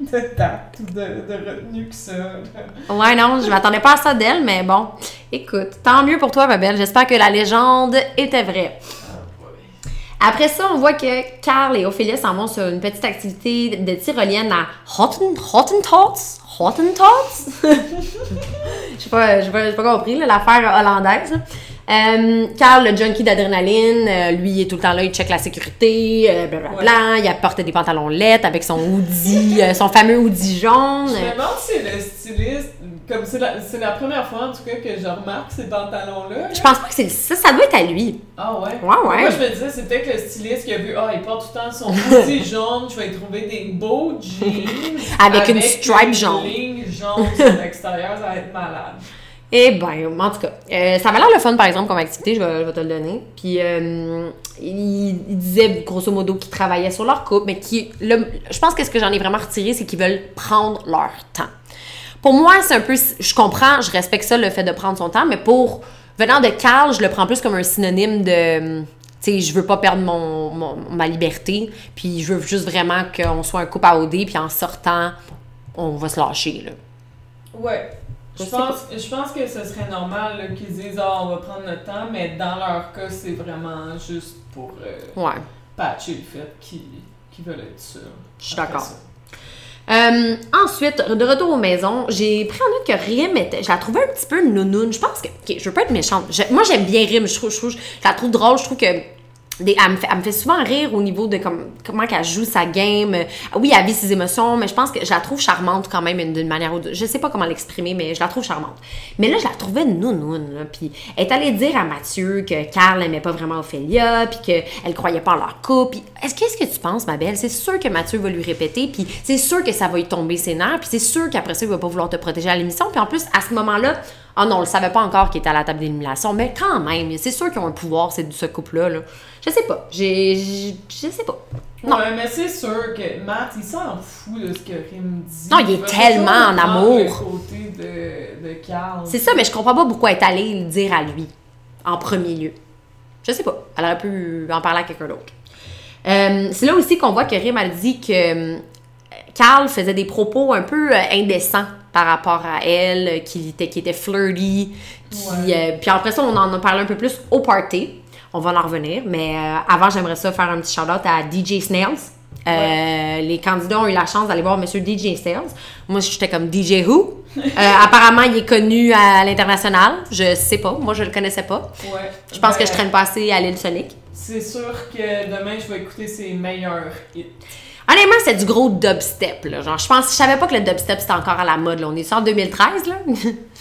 Speaker 3: de tact ou de, de retenue que ça.
Speaker 2: Ouais, non, je m'attendais pas à ça d'elle, mais bon. Écoute, tant mieux pour toi, ma belle. J'espère que la légende était vraie. Après ça, on voit que Carl et Ophélia s'en vont sur une petite activité de tyrolienne à Hotten, Hottentots. Hottentots? Je sais pas, j'ai pas, pas compris, l'affaire hollandaise. Euh, Carl, le junkie d'adrénaline, euh, lui, il est tout le temps là, il check la sécurité, euh, blablabla. Il apporte des pantalons lettres avec son hoodie, euh, son fameux hoodie jaune.
Speaker 3: Je me demande si c'est le styliste, comme c'est la, c'est la première fois en tout cas que je remarque ces pantalons-là.
Speaker 2: Je pense pas que c'est ça, ça doit être à lui.
Speaker 3: Ah ouais?
Speaker 2: Ouais, ouais.
Speaker 3: Moi, je me disais, c'est peut-être le styliste qui a vu, ah, il porte tout le temps son hoodie jaune, je vais y trouver des beaux jeans.
Speaker 2: Avec une stripe
Speaker 3: une
Speaker 2: jaune.
Speaker 3: ligne jaune sur l'extérieur, ça va être malade.
Speaker 2: Eh ben, en tout cas, euh, ça m'a l'air le fun, par exemple, comme activité, je vais, je vais te le donner. Puis, euh, il, il disait, grosso modo, qu'ils travaillaient sur leur couple, mais qui, le- je pense que ce que j'en ai vraiment retiré, c'est qu'ils veulent prendre leur temps. Pour moi, c'est un peu, je comprends, je respecte ça, le fait de prendre son temps, mais pour, venant de Carl, je le prends plus comme un synonyme de, tu sais, je veux pas perdre mon, mon- ma liberté, puis je veux juste vraiment qu'on soit un couple à OD, puis en sortant, on va se lâcher, là.
Speaker 3: Ouais. Je pense, je pense que ce serait normal qu'ils disent ah, on va prendre notre temps, mais dans leur cas, c'est vraiment juste pour euh,
Speaker 2: Ouais.
Speaker 3: patcher le fait qu'ils veulent être sûrs.
Speaker 2: Je suis d'accord. Euh, ensuite, de retour aux maisons, j'ai pris en note que Rim était. Je la trouvais un petit peu nounoune. Je pense que. Ok, je veux pas être méchante. Moi, j'aime bien Rim. Je trouve, je trouve- je la trouve drôle. Je trouve que. Elle, me fait, souvent rire au niveau de comme, comment qu'elle joue sa game. Euh, Oui, elle vit ses émotions, mais je pense que je la trouve charmante quand même d'une manière ou d'une. Je sais pas comment l'exprimer, mais je la trouve charmante. Mais là, je la trouvais nounoune. Là, puis elle est allée dire à Mathieu que Carl n'aimait pas vraiment Ophélia, puis qu'elle croyait pas en leur couple. Puis est-ce qu'est-ce que tu penses, ma belle? C'est sûr que Mathieu va lui répéter, puis c'est sûr que ça va lui tomber ses nerfs, puis c'est sûr qu'après ça, il va pas vouloir te protéger à l'émission. Puis en plus, à ce moment-là, oh non, on le savait pas encore qu'il était à la table d'élimination, mais quand même, c'est sûr qu'ils ont un pouvoir, c'est ce couple-là. Là. Je sais pas. J'ai. Je sais pas. Non.
Speaker 3: Ouais, mais c'est sûr que Matt, il s'en fout de ce que Rim dit.
Speaker 2: Non, il est tellement en amour.
Speaker 3: côté de, de Carl.
Speaker 2: C'est ça, mais je comprends pas pourquoi elle est allée le dire à lui, en premier lieu. Je sais pas. Elle aurait pu en parler à quelqu'un d'autre. Euh, c'est là aussi qu'on voit que Rim a dit que euh, Carl faisait des propos un peu euh, indécents par rapport à elle, euh, qu'il était, qu'il était flirty. qui,
Speaker 3: Ouais.
Speaker 2: euh, puis après ça, on en a parlé un peu plus au party. On va en revenir. Mais euh, avant, j'aimerais ça faire un petit shout-out à DJ Snails. Euh, Les candidats ont eu la chance d'aller voir Monsieur DJ Snails. Moi, j'étais comme DJ Who? Euh, apparemment, il est connu à l'international. Je sais pas. Moi, je le connaissais pas.
Speaker 3: Ouais.
Speaker 2: Je pense que
Speaker 3: Ben,
Speaker 2: je traîne pas assez à l'île Sonic.
Speaker 3: C'est sûr que demain, je vais écouter ses meilleurs hits.
Speaker 2: Honnêtement, c'est du gros dubstep. Là. Genre, je pense, je savais pas que le dubstep c'était encore à la mode. Là. On est sur en 2013 là.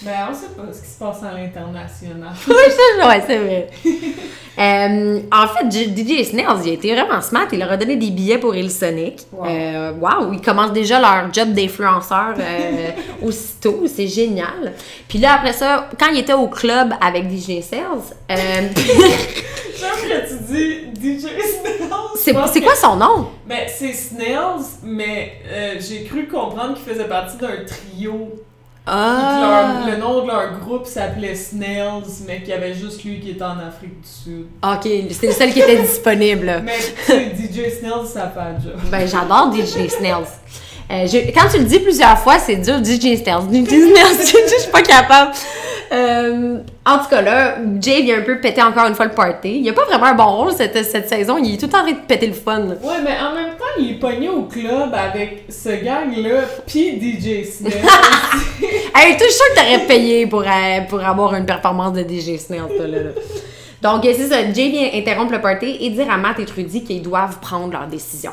Speaker 3: Ben, on sait pas ce qui se passe à l'international.
Speaker 2: ouais, c'est vrai. Euh, en fait, DJ Snails, il a été vraiment smart. Il leur a donné des billets pour Il Sonic.
Speaker 3: Wow.
Speaker 2: Euh, wow, ils commencent déjà leur job d'influenceur euh, aussitôt. C'est génial. Puis là, après ça, quand il était au club avec DJ Snails, euh,
Speaker 3: J'aime que tu dis DJ Snails.
Speaker 2: c'est quoi son nom?
Speaker 3: Ben, c'est Snails, mais j'ai cru comprendre qu'il faisait partie d'un trio.
Speaker 2: Ah!
Speaker 3: leur- le nom de leur groupe s'appelait Snails, mais qu'il y avait juste lui qui était en Afrique du Sud.
Speaker 2: Ok, c'était le seul qui était disponible.
Speaker 3: Mais tu sais, DJ Snails, ça fait job.
Speaker 2: Ben, j'adore DJ Snails. Euh, je- quand tu le dis plusieurs fois, c'est dur, DJ Snails. DJ Snails, je je suis pas capable. Euh, en tout cas, là, Jay vient un peu péter encore une fois le party. Il a pas vraiment un bon rôle cette, cette saison. Il est tout le temps en train de péter le fun. là.
Speaker 3: Ouais, mais en même temps, il est pogné au club avec ce gang-là, pis DJ Snails.
Speaker 2: Hey, tout sûr que t'aurais payé pour, euh, pour avoir une performance de DJ toi, là. là. Donc, c'est ça. Jay vient interrompre le party et dire à Matt et Trudy qu'ils doivent prendre leur décision.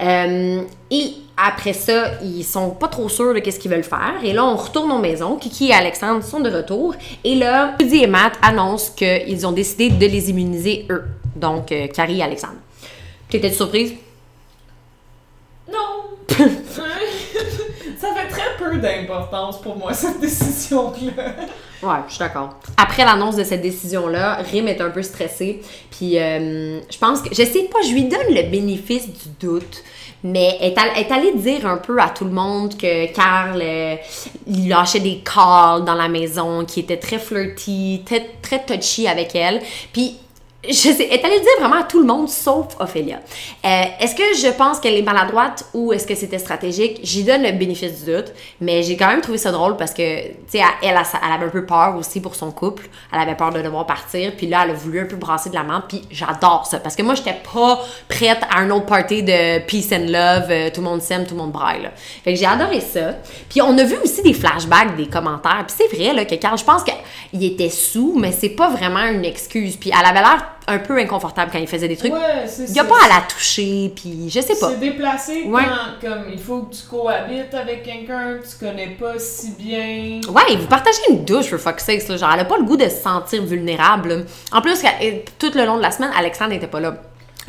Speaker 2: Euh, et après ça, ils sont pas trop sûrs de qu'est-ce qu'ils veulent faire. Et là, on retourne aux maisons. Kiki et Alexandre sont de retour. Et là, Trudy et Matt annoncent qu'ils ont décidé de les immuniser eux. Donc, euh, Carrie et Alexandre. T'étais surprise?
Speaker 3: Non! ça fait très peu d'importance pour moi, cette décision-là.
Speaker 2: Ouais, je suis d'accord. Après l'annonce de cette décision-là, Rim est un peu stressé. Puis euh, je pense que. Je sais pas, je lui donne le bénéfice du doute. Mais elle est est allée dire un peu à tout le monde que Carl euh, il lâchait des calls dans la maison, qui était très flirty, très, très touchy avec elle. Puis je sais, elle est allée le dire vraiment à tout le monde sauf Ophélia. Euh, est-ce que je pense qu'elle est maladroite ou est-ce que c'était stratégique? J'y donne le bénéfice du doute, mais j'ai quand même trouvé ça drôle parce que, tu sais, elle, elle, avait un peu peur aussi pour son couple. Elle avait peur de devoir partir, puis là, elle a voulu un peu brasser de la menthe, puis j'adore ça parce que moi, j'étais pas prête à un autre party de peace and love, euh, tout le monde s'aime, tout le monde braille. là. Fait que j'ai adoré ça. Puis on a vu aussi des flashbacks, des commentaires, puis c'est vrai là, que Carl, je pense qu'il était sous, mais c'est pas vraiment une excuse. Puis elle avait l'air un peu inconfortable quand il faisait des trucs.
Speaker 3: Ouais, c'est
Speaker 2: Il y a pas à la toucher, puis je sais pas.
Speaker 3: C'est déplacé
Speaker 2: Ouais.
Speaker 3: quand comme il faut que tu cohabites avec quelqu'un que tu connais pas si bien.
Speaker 2: Ouais, vous partagez une douche, for fuck's sake, là. Genre, elle a pas le goût de se sentir vulnérable. En plus, tout le long de la semaine, Alexandre n'était pas là.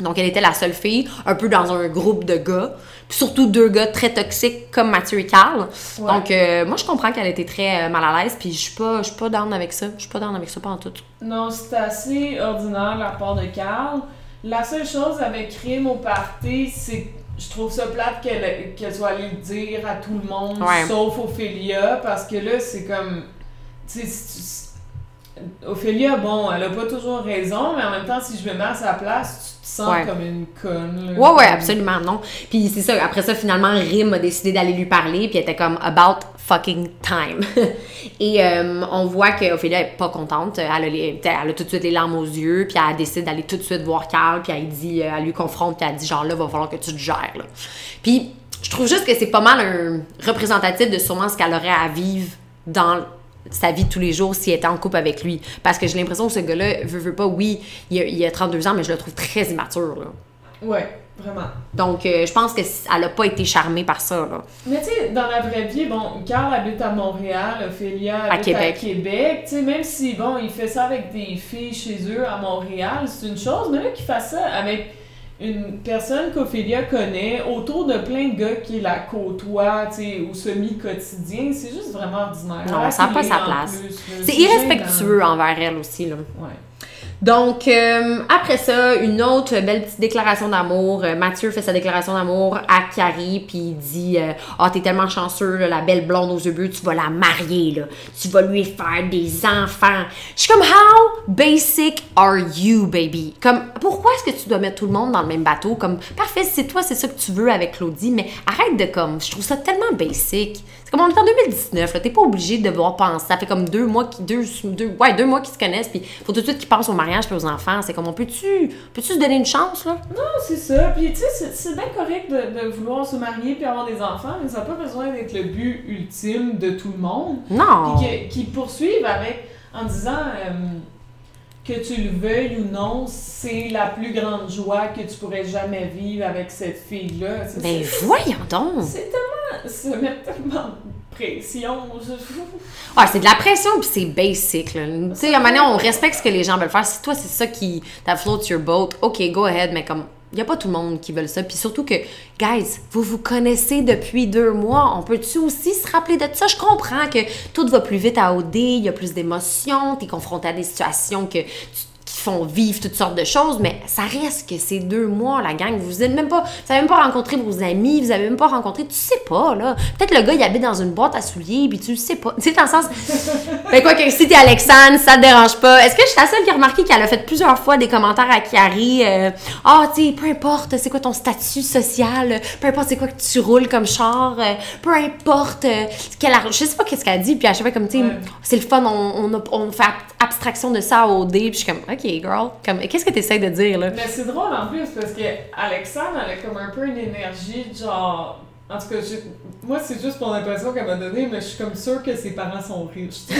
Speaker 2: Donc, elle était la seule fille, un peu dans un groupe de gars. Surtout deux gars très toxiques comme Mathieu et Carl.
Speaker 3: Ouais.
Speaker 2: Donc, euh, moi, je comprends qu'elle était très euh, mal à l'aise. Puis je suis pas, je suis pas down avec ça. Je suis pas down avec ça, pas en tout.
Speaker 3: Non, c'est assez ordinaire la part de Carl. La seule chose avec Rim au party, c'est que je trouve ça plate qu'elle qu'elle soit allée le dire à tout le monde,
Speaker 2: Ouais.
Speaker 3: sauf Ophélia, parce que là, c'est comme. Ophélia, bon, elle a pas toujours raison, mais en même temps, si je me mets à sa place, tu te sens
Speaker 2: Ouais.
Speaker 3: comme une conne.
Speaker 2: Ouais, ouais, absolument, non. Puis c'est ça, après ça, finalement, Rim a décidé d'aller lui parler, puis elle était comme about fucking time. Et euh, on voit qu'Ophélia est pas contente. Elle a, les- elle a tout de suite les larmes aux yeux, puis elle décide d'aller tout de suite voir Carl, puis elle dit, euh, elle lui confronte, puis elle dit genre là, va falloir que tu te gères. Là. Puis je trouve juste que c'est pas mal un représentatif de sûrement ce qu'elle aurait à vivre dans sa vie de tous les jours s'il était en couple avec lui. Parce que j'ai l'impression que ce gars-là veut, veut pas, oui, il a, il a 32 ans, mais je le trouve très immature. Là.
Speaker 3: Ouais, vraiment.
Speaker 2: Donc, euh, je pense qu'elle a pas été charmée par ça, là.
Speaker 3: Mais tu sais, dans la vraie vie, bon, Carl habite à Montréal, Ophélia
Speaker 2: À
Speaker 3: habite
Speaker 2: Québec.
Speaker 3: à Québec. Tu sais, même si, bon, il fait ça avec des filles chez eux à Montréal, c'est une chose, mais là, qu'il fasse ça avec une personne qu'Ophélia connaît, autour de plein de gars qui la côtoient, tu sais, au semi-quotidien, c'est juste vraiment ordinaire.
Speaker 2: Non, ça a
Speaker 3: qu'il
Speaker 2: pas sa place. C'est irrespectueux envers elle aussi, là.
Speaker 3: Ouais.
Speaker 2: Donc, euh, après ça, une autre belle petite déclaration d'amour. Euh, Mathieu fait sa déclaration d'amour à Carrie, puis il dit euh, Ah, t'es tellement chanceux, la belle blonde aux yeux bleus, tu vas la marier, là. Tu vas lui faire des enfants. Je suis comme How basic are you, baby? Comme, pourquoi est-ce que tu dois mettre tout le monde dans le même bateau? Comme, parfait, c'est toi, c'est ça que tu veux avec Claudie, mais arrête de comme. Je trouve ça tellement basic. C'est comme on est en 2019, là. T'es pas obligé de devoir penser. Ça fait comme deux mois qu'ils deux, deux, ouais, deux mois qu'ils se connaissent, puis faut tout de suite qu'ils pensent au mariage puis aux enfants. C'est comme on peut-tu peux-tu se donner une chance, là?
Speaker 3: Non, c'est ça. Puis, tu sais, c'est- bien correct de, de vouloir se marier puis avoir des enfants, mais ça n'a pas besoin d'être le but ultime de tout le monde.
Speaker 2: Non!
Speaker 3: Puis qu'ils poursuivent avec en disant euh, que tu le veuilles ou non, c'est la plus grande joie que tu pourrais jamais vivre avec cette fille-là. C'est-
Speaker 2: Ben voyons donc!
Speaker 3: C'est tellement. Se mettre tellement de pression. Je-
Speaker 2: c'est de la pression puis c'est basic. Tu sais, à un moment donné, on respecte ce que les gens veulent faire. Si toi, c'est ça qui. That floats your boat, ok, go ahead, mais comme. Il a pas tout le monde qui veut ça. Puis surtout que, guys, vous vous connaissez depuis deux mois. On peut-tu aussi se rappeler de ça? Je comprends que tout va plus vite à OD, il y a plus d'émotions, t'es confronté à des situations que tu- font vivre toutes sortes de choses, mais ça reste que c'est deux mois, la gang. Vous êtes même pas, vous avez même pas rencontré vos amis, vous avez même pas rencontré, tu sais pas, là. Peut-être le gars, il habite dans une boîte à souliers, puis tu sais pas. Tu sais, dans le sens. Ben, quoi que si t'es Alexandre, ça te dérange pas. Est-ce que je suis la seule qui a remarqué qu'elle a fait plusieurs fois des commentaires à Kiari? euh, Ah, tu sais, peu importe, c'est quoi ton statut social, peu importe c'est quoi que tu roules comme char, euh, peu importe euh, quelle Je sais pas qu'est-ce qu'elle dit, puis à chaque fois, comme, tu sais,
Speaker 3: Ouais.
Speaker 2: c'est le fun, on, on, a- on fait abstraction de ça au dé, puis je suis comme, OK, girl, comme, qu'est-ce que tu essaies de dire, là?
Speaker 3: Mais c'est drôle en plus parce que Alexandre, elle a comme un peu une énergie genre En tout cas, moi, c'est juste pour l'impression qu'elle m'a donné, mais je suis comme sûre que ses parents sont riches.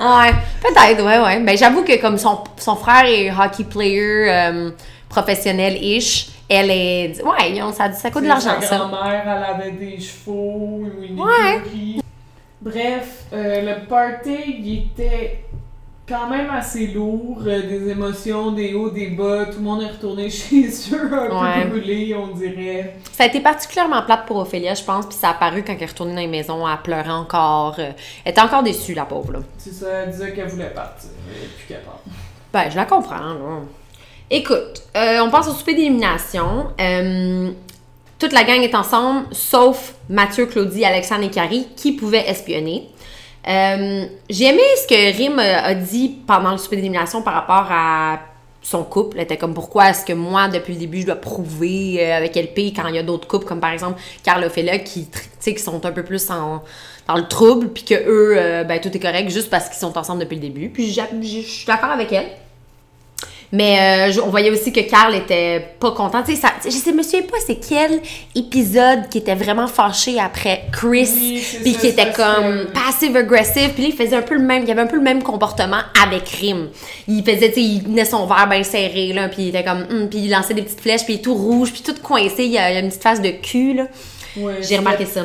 Speaker 2: Ouais, peut-être, ouais, ouais. Ben, j'avoue que comme son, son frère est hockey player euh, professionnel-ish, elle est. Ouais, ont- ça, ça coûte de l'argent,
Speaker 3: Sa
Speaker 2: ça.
Speaker 3: grand-mère, elle avait des chevaux, une
Speaker 2: Ouais.
Speaker 3: Bref, euh, le party, il était quand même assez lourd, euh, des émotions, des hauts, des bas, tout le monde est retourné chez eux un
Speaker 2: Ouais.
Speaker 3: peu brûlé, on dirait.
Speaker 2: Ça a été particulièrement plate pour Ophélia, je pense, puis ça a apparu quand elle est retournée dans les maisons, elle pleurait encore. euh, elle était encore déçue, la pauvre, là.
Speaker 3: C'est ça, elle disait qu'elle voulait partir, elle est plus capable.
Speaker 2: Ben, je la comprends, là. Écoute, euh, on passe au souper d'élimination. Euh, toute la gang est ensemble, sauf Mathieu, Claudie, Alexandre et Carrie, qui pouvaient espionner. Euh, J'ai aimé ce que Rim a dit pendant le souper d'élimination par rapport à son couple. Elle était comme pourquoi est-ce que moi, depuis le début, je dois prouver euh, avec LP quand il y a d'autres couples, comme par exemple Carl Ophélia, qui, qui sont un peu plus en, dans le trouble, puis que eux, euh, ben, tout est correct juste parce qu'ils sont ensemble depuis le début. Puis je suis d'accord avec elle. Mais euh, je- on voyait aussi que Carl était pas content. Tu sais, ça- je sais, me souviens pas c'est quel épisode qui était vraiment fâché après Chris,
Speaker 3: Oui,
Speaker 2: puis qui était comme passive aggressive. Puis là, il faisait un peu le même, il y avait un peu le même comportement avec Rim. Il faisait, tu sais, il tenait son verre bien serré là, puis il était comme, Hum puis il lançait des petites flèches, puis tout rouge, puis tout coincé. Il y a, il a une petite face de cul là.
Speaker 3: Ouais,
Speaker 2: J'ai remarqué ça.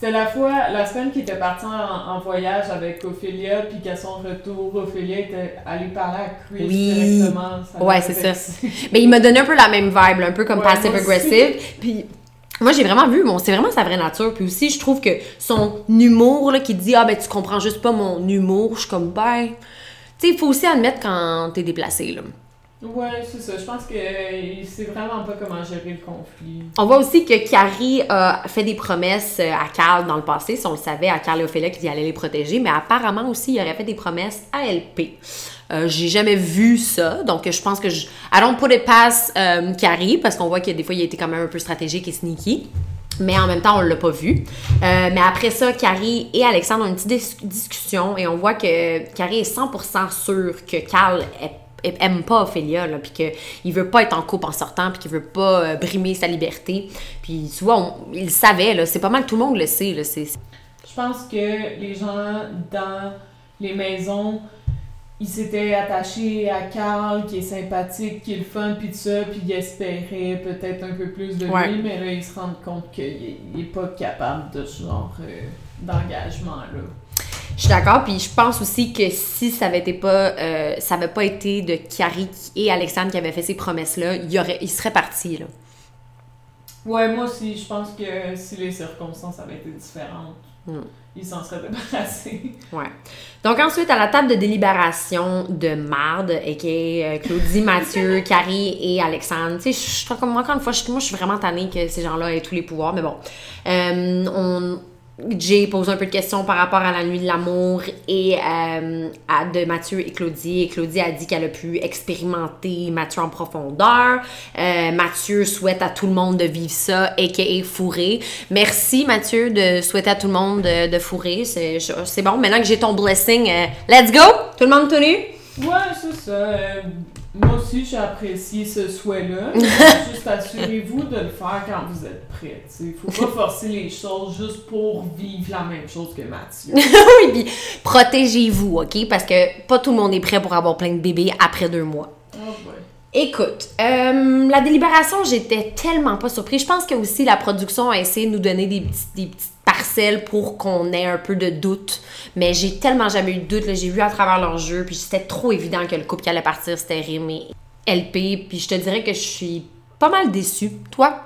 Speaker 3: C'était la fois, la semaine qui était partie en, en voyage avec Ophélia, puis qu'à son retour, Ophélia était allée parler à Chris
Speaker 2: Oui.
Speaker 3: directement. Ça
Speaker 2: Ouais, c'est
Speaker 3: vexée.
Speaker 2: Mais il m'a donné un peu la même vibe, là, un peu comme
Speaker 3: Ouais,
Speaker 2: passive
Speaker 3: moi aussi.
Speaker 2: aggressive. Puis moi j'ai vraiment vu, bon, c'est vraiment sa vraie nature. Puis aussi je trouve que son humour là, qui dit ah ben tu comprends juste pas mon humour, je suis comme ben, tu sais il faut aussi admettre quand t'es déplacé là.
Speaker 3: Ouais, c'est ça. Je pense qu'il sait vraiment pas comment gérer le conflit.
Speaker 2: On voit aussi que Carrie a fait des promesses euh, à Carl dans le passé, si on le savait, à Carl et Ophélia qu'il allait les protéger, mais apparemment aussi il aurait fait des promesses à LP. Euh, j'ai jamais vu ça, donc je pense que je. I don't put euh, Carrie, parce qu'on voit que des fois il a été quand même un peu stratégique et sneaky. Mais en même temps, on l'a pas vu. Euh, mais après ça, Carrie et Alexandre ont une petite dis- discussion et on voit que Carrie est 100% sûre que Carl est- aime pas Ophélia, là, puis qu'il veut pas être en couple en sortant, puis qu'il veut pas euh, brimer sa liberté. Puis tu vois, on- il le savait, là, c'est pas mal, tout le monde le sait. Là, c'est,
Speaker 3: Je pense que les gens dans les maisons, ils s'étaient attachés à Carl, qui est sympathique, qui est le fun, puis tout ça, puis ils espéraient peut-être un peu plus de
Speaker 2: Ouais.
Speaker 3: lui, mais là, ils se rendent compte qu'il est, il est pas capable de ce genre euh, d'engagement-là.
Speaker 2: Je suis d'accord, puis je pense aussi que si ça avait été pas, euh, ça avait pas été de Carrie et Alexandre qui avaient fait ces promesses-là, il, aurait, il serait parti, là.
Speaker 3: Ouais, moi aussi, je pense que si les circonstances avaient été différentes,
Speaker 2: Hmm.
Speaker 3: ils s'en seraient débarrassés.
Speaker 2: Ouais. Donc ensuite, à la table de délibération de Marde, a.k.a. Claudie, Mathieu, Carrie et Alexandre, tu sais, je suis comme encore une fois, je- moi je suis vraiment tannée que ces gens-là aient tous les pouvoirs, mais bon. Euh, on... Jay pose un peu de questions par rapport à la nuit de l'amour et euh, à, de Mathieu et Claudie. Et Claudie a dit qu'elle a pu expérimenter Mathieu en profondeur. Euh, Mathieu souhaite à tout le monde de vivre ça, a.k.a. fourrer. Merci Mathieu de souhaiter à tout le monde de, de fourrer. C'est c'est bon. Maintenant que j'ai ton blessing, euh, let's go! Tout le monde tenu?
Speaker 3: Ouais, c'est ça. Moi aussi, j'ai apprécié ce souhait-là. juste assurez-vous de le faire quand vous êtes prêts. Il faut pas forcer les choses juste pour vivre la même chose que Mathieu.
Speaker 2: oui, puis protégez-vous, OK? Parce que pas tout le monde est prêt pour avoir plein de bébés après deux mois.
Speaker 3: Oh boy.
Speaker 2: Écoute, euh, la délibération, j'étais tellement pas surprise. Je pense que aussi la production a essayé de nous donner des, petits- des petites parcelles pour qu'on ait un peu de doute. Mais j'ai tellement jamais eu de doute. J'ai vu à travers leur jeu, puis c'était trop évident que le couple qui allait partir, c'était et LP. Puis je te dirais que je suis pas mal déçue. Toi?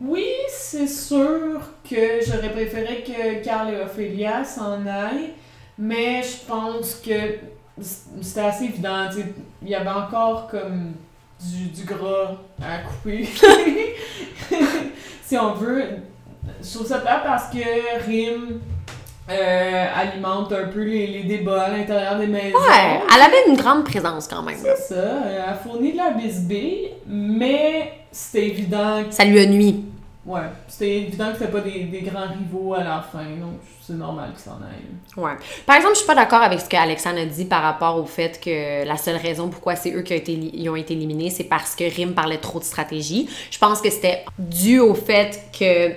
Speaker 3: Oui, c'est sûr que j'aurais préféré que Carl et Ophélia s'en aillent, mais je pense que c'était assez évident. Il y avait encore comme du, du gras à couper. si on veut. Je trouve ça plat parce que Rim euh, alimente un peu les, les débats à l'intérieur des maisons.
Speaker 2: Ouais, elle avait une grande présence quand même.
Speaker 3: C'est ça, elle fournit de la bisbille, mais c'était évident que
Speaker 2: Ça lui a nuit.
Speaker 3: Ouais, c'était évident que c'était pas des, des grands rivaux à la fin, donc c'est normal qu'ils s'en aillent.
Speaker 2: Ouais. Par exemple, je suis pas d'accord avec ce qu'Alexandre a dit par rapport au fait que la seule raison pourquoi c'est eux qui ont été, ils ont été éliminés, c'est parce que Rim parlait trop de stratégie. Je pense que c'était dû au fait que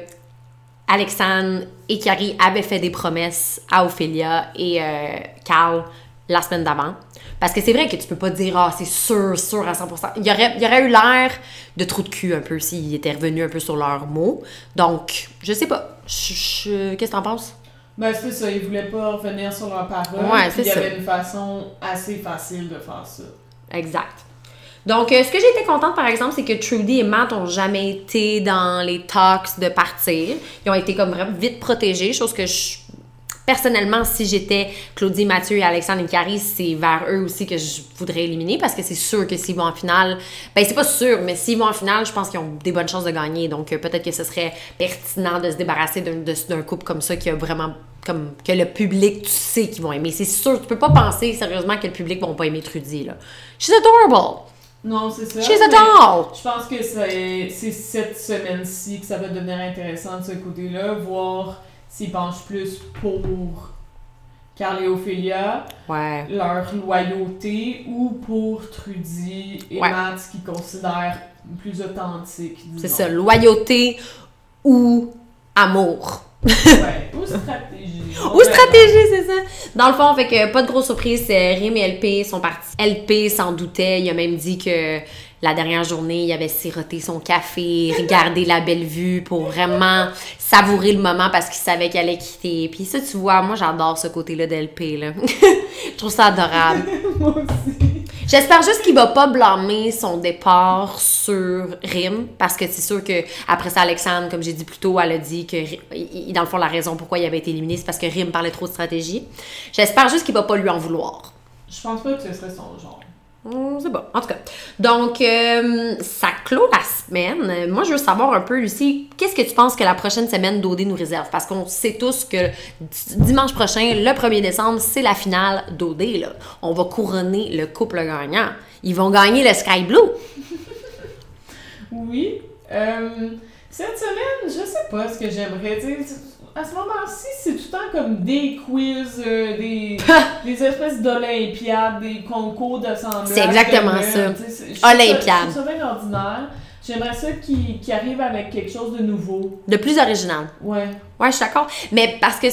Speaker 2: Alexandre et Carrie avaient fait des promesses à Ophélia et euh, Carl la semaine d'avant. Parce que c'est vrai que tu peux pas dire, ah, c'est sûr, sûr à 100%. Il y aurait, il y aurait eu l'air de trou de cul un peu s'ils étaient revenus un peu sur leurs mots. Donc, je sais pas. Qu'est-ce que t'en penses?
Speaker 3: Ben, c'est ça, ils voulaient pas revenir sur leurs paroles.
Speaker 2: Ouais, c'est
Speaker 3: il y
Speaker 2: ça.
Speaker 3: avait une façon assez facile de faire ça.
Speaker 2: Exact. Donc, euh, ce que j'ai été contente, par exemple, c'est que Trudy et Matt ont jamais été dans les talks de partir. Ils ont été comme vraiment vite protégés, chose que je... Personnellement, si j'étais Claudie, Mathieu et Alexandre et Carrie, c'est vers eux aussi que je voudrais éliminer parce que c'est sûr que s'ils vont en finale, ben c'est pas sûr, mais s'ils vont en finale, je pense qu'ils ont des bonnes chances de gagner. Donc euh, peut-être que ce serait pertinent de se débarrasser d'un couple comme ça qui a vraiment comme que le public, tu sais qu'ils vont aimer. C'est sûr, tu peux pas penser sérieusement que le public vont pas aimer Trudy là. She's adorable.
Speaker 3: Non, c'est ça.
Speaker 2: She's a doll.
Speaker 3: Je pense que c'est cette semaine-ci que ça va devenir intéressant de ce côté-là, voir s'ils penchent plus pour Carl et Ophélia,
Speaker 2: Ouais.
Speaker 3: leur loyauté, ou pour Trudy et
Speaker 2: Ouais.
Speaker 3: Matt, qu'ils considèrent plus authentique.
Speaker 2: C'est ça, loyauté ou amour.
Speaker 3: Ouais, ou stratégie.
Speaker 2: Ou stratégie, c'est ça. Dans le fond, fait que pas de grosse surprise, c'est Rim et LP sont partis. LP s'en doutait, il a même dit que la dernière journée, il avait siroté son café, regardé la belle vue pour vraiment savourer le moment parce qu'il savait qu'il allait quitter. Puis ça, tu vois, moi j'adore ce côté-là d'LP, là. Je trouve ça adorable.
Speaker 3: Moi aussi.
Speaker 2: J'espère juste qu'il va pas blâmer son départ sur Rim, parce que c'est sûr que après ça, Alexandre, comme j'ai dit plus tôt, elle a dit que, dans le fond, la raison pourquoi il avait été éliminé, c'est parce que Rim parlait trop de stratégie. J'espère juste qu'il va pas lui en vouloir.
Speaker 3: Je pense pas que ce serait son genre.
Speaker 2: Hum, c'est bon, en tout cas. Donc, euh, ça clôt la semaine. Moi, je veux savoir un peu, Lucie, qu'est-ce que tu penses que la prochaine semaine d'OD nous réserve? Parce qu'on sait tous que dimanche prochain, le 1er décembre, c'est la finale d'OD. On va couronner le couple gagnant. Ils vont gagner le Sky Blue.
Speaker 3: Oui. Euh, cette semaine, je sais pas ce que j'aimerais. sais, À ce moment-ci, c'est tout le temps comme des quiz, euh, des, des espèces d'olympiades, des concours d'assemblage.
Speaker 2: C'est exactement
Speaker 3: de
Speaker 2: ça.
Speaker 3: c'est- je
Speaker 2: Olympiade.
Speaker 3: Ça bien ordinaire. J'aimerais ça qui, qui arrive avec quelque chose de nouveau.
Speaker 2: De plus original.
Speaker 3: Ouais.
Speaker 2: Ouais, je suis d'accord. Mais parce que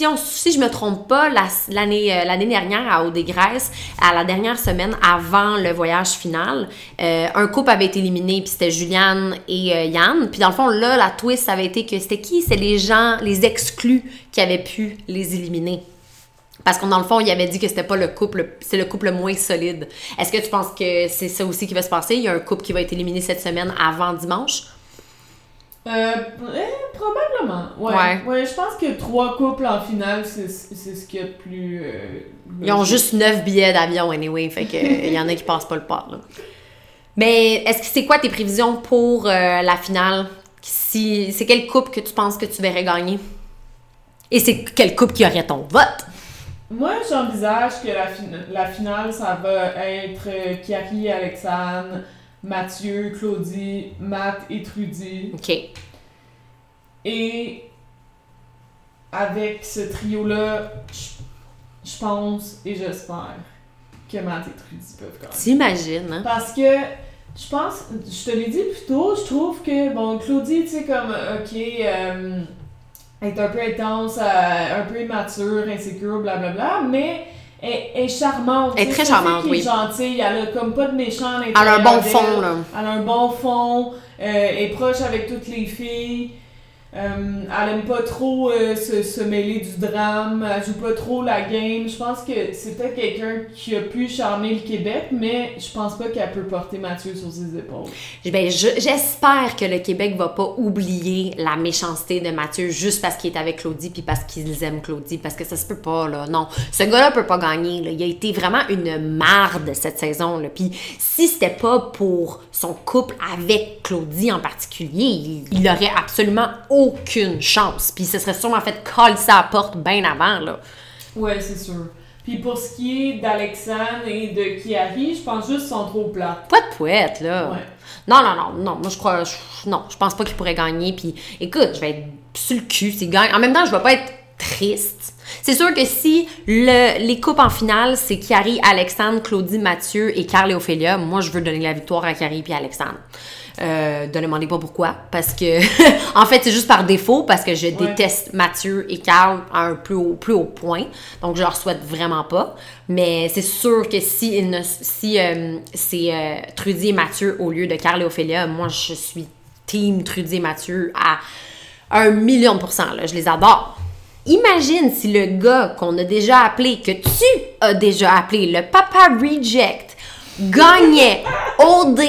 Speaker 2: si, on, si je me trompe pas, euh, l'année dernière à Haut des Grèces, à la dernière semaine avant le voyage final, euh, un couple avait été éliminé, puis c'était Juliane et euh, Yann. Puis dans le fond, là, la twist, avait été que c'était qui? C'est les gens, les exclus qui avaient pu les éliminer. Parce qu'on dans le fond, il avait dit que c'était pas le couple, c'est le couple le moins solide. Est-ce que tu penses que c'est ça aussi qui va se passer? Il y a un couple qui va être éliminé cette semaine avant dimanche?
Speaker 3: Euh, eh, probablement. Ouais.
Speaker 2: Ouais.
Speaker 3: ouais. je pense que trois couples en finale, c'est ce qu'il y a de plus. euh,
Speaker 2: Ils ont juste 9 billets d'avion, anyway. Fait que il y en a qui passent pas le pas, là. Mais est-ce que c'est quoi tes prévisions pour euh, la finale? Si, c'est quelle coupe que tu penses que tu verrais gagner? Et c'est quelle coupe qui aurait ton vote?
Speaker 3: Moi, j'envisage que la, fin- la finale, ça va être euh, Carrie, Alexandre, Mathieu, Claudie, Matt et Trudy.
Speaker 2: OK.
Speaker 3: Et avec ce trio-là, je- pense et j'espère que Matt et Trudy peuvent gagner.
Speaker 2: T'imagines, hein?
Speaker 3: Parce que je pense, je te l'ai dit plus tôt, je trouve que, bon, Claudie, tu sais, comme, ok, euh, elle est un peu intense, euh, un peu immature, insécure, blablabla, mais elle, elle est charmante.
Speaker 2: Elle est très charmante, oui.
Speaker 3: est gentille, elle a comme pas de méchant à
Speaker 2: Elle a un bon fond, là.
Speaker 3: Elle a un bon fond, euh, elle est proche avec toutes les filles. Euh, elle aime pas trop euh, se, se mêler du drame, elle joue pas trop la game. Je pense que peut-être quelqu'un qui a pu charmer le Québec, mais je pense pas qu'elle peut porter Mathieu sur ses épaules.
Speaker 2: Ben, je- j'espère que le Québec va pas oublier la méchanceté de Mathieu juste parce qu'il est avec Claudie puis parce qu'ils aiment Claudie parce que ça se peut pas là. Non, ce gars-là peut pas gagner. Il a été vraiment une marde cette saison là. Puis si c'était pas pour son couple avec Claudie en particulier, il, il aurait absolument aucune chance. Puis ce serait sûrement fait coller sa porte bien avant là.
Speaker 3: Ouais, c'est sûr. Puis Puis pour ce qui est d'Alexandre et de Kiari, je pense juste qu'ils sont trop plates.
Speaker 2: Pas de poète, là.
Speaker 3: Ouais.
Speaker 2: Non, non, non, non. Moi, je crois. je- non, je pense pas qu'il pourrait gagner. Puis, écoute, je vais être sur le cul s'il gagne. En même temps, je vais pas être triste. C'est sûr que si le, les coupes en finale, c'est Kiari, Alexandre, Claudie, Mathieu et Carl et Ophélia, moi, je veux donner la victoire à Kiari et Alexandre. Euh, ne demandez pas pourquoi, parce que en fait c'est juste par défaut parce que je déteste Mathieu et Carl à un plus haut, plus haut point, donc je leur souhaite vraiment pas. Mais c'est sûr que si, il ne- si euh, c'est euh, Trudy et Mathieu au lieu de Carl et Ophélia, moi je suis team Trudy et Mathieu à un million de pourcents. Là, je les adore. Imagine si le gars qu'on a déjà appelé, que tu as déjà appelé, le Papa Reject, gagnait OD.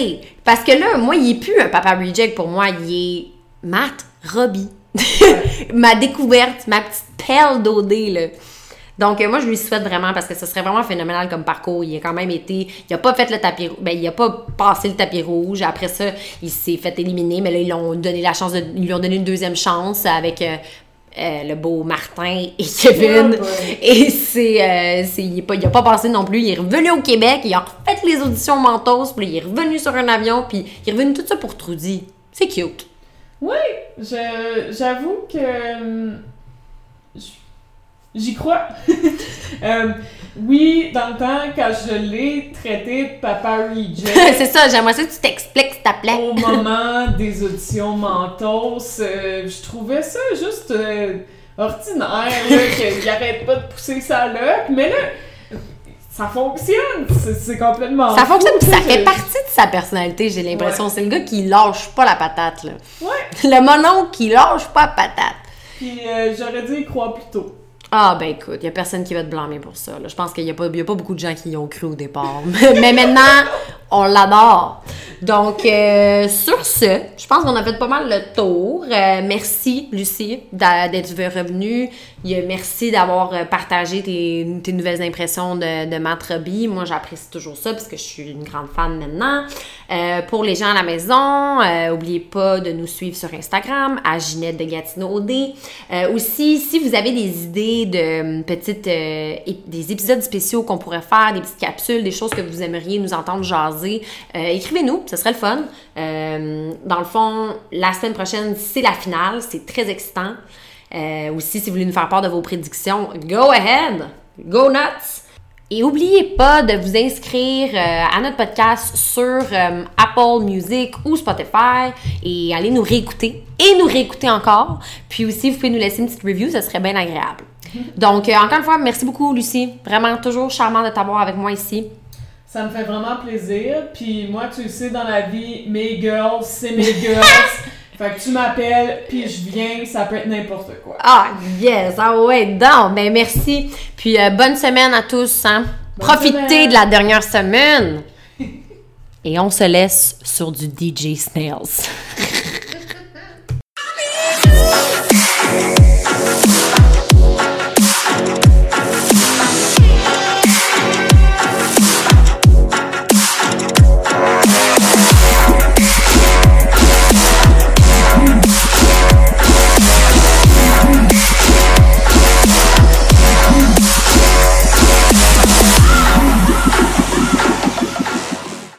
Speaker 2: Parce que là, moi, il est plus un Papa Reject pour moi, il est Matt Robbie. ma découverte, ma petite perle d'OD, là. Donc, euh, moi, je lui souhaite vraiment parce que ce serait vraiment phénoménal comme parcours. Il a quand même été. Il a pas fait le tapis rouge. Ben, il a pas passé le tapis rouge. Après ça, il s'est fait éliminer. Mais là, ils l'ont donné la chance de. Ils lui ont donné une deuxième chance avec. Euh, le beau Martin et Kevin.
Speaker 3: Oh
Speaker 2: et c'est. euh, il, est pas, il a pas passé non plus. Il est revenu au Québec. Il a refait les auditions Mentos. Puis il est revenu sur un avion. Puis il est revenu tout ça pour Trudy. C'est cute.
Speaker 3: Oui, je- j'avoue que hum, j'y crois. Euh, oui, dans le temps, quand je l'ai traité de Papa Reject,
Speaker 2: c'est ça. J'aimerais ça que tu t'expliques, s'il te plaît.
Speaker 3: au moment des auditions Mentos, euh, je trouvais ça juste euh, ordinaire, qu'il arrête pas de pousser sa loc, mais là, ça fonctionne, c'est complètement
Speaker 2: Ça fonctionne, puis ça fait partie de sa personnalité, j'ai l'impression.
Speaker 3: Ouais.
Speaker 2: C'est le gars qui lâche pas la patate, là.
Speaker 3: Ouais,
Speaker 2: Le monon qui lâche pas la patate.
Speaker 3: puis euh, j'aurais dû y croire plus tôt.
Speaker 2: Ah, ben écoute, il y a personne qui va te blâmer pour ça. Je pense qu'il y, a a pas beaucoup de gens qui y ont cru au départ. Mais maintenant, on l'adore. Donc, euh, sur ce, je pense qu'on a fait pas mal le tour. Euh, merci, Lucie, d'être revenue. A- Merci d'avoir euh, partagé tes, nouvelles impressions de, de Matt. Moi, j'apprécie toujours ça parce que je suis une grande fan maintenant. Euh, pour les gens à la maison, euh, oubliez pas de nous suivre sur Instagram, à Ginette de Gatineau OD. Euh, aussi, si vous avez des idées de euh, petites, euh, des épisodes spéciaux qu'on pourrait faire, des petites capsules, des choses que vous aimeriez nous entendre jaser, euh, écrivez-nous, ce serait le fun. Euh, dans le fond, la semaine prochaine, c'est la finale, c'est très excitant. Euh, aussi, si vous voulez nous faire part de vos prédictions, go ahead, go nuts! Et n'oubliez pas de vous inscrire à notre podcast sur Apple Music ou Spotify et allez nous réécouter et nous réécouter encore. Puis aussi, vous pouvez nous laisser une petite review, ça serait bien agréable. Donc, euh, encore une fois, merci beaucoup, Lucie. Vraiment toujours charmant de t'avoir avec moi ici.
Speaker 3: Ça me fait vraiment plaisir. Puis moi, tu le sais, dans la vie, mes girls, c'est mes girls. fait que tu m'appelles, puis je viens, ça peut être n'importe quoi.
Speaker 2: Ah, yes! Ah ouais, donc, ben merci. Puis euh, bonne semaine à tous. Hein?
Speaker 3: Bonne
Speaker 2: Profitez
Speaker 3: semaine.
Speaker 2: de la dernière semaine. Et on se laisse sur du DJ Snails.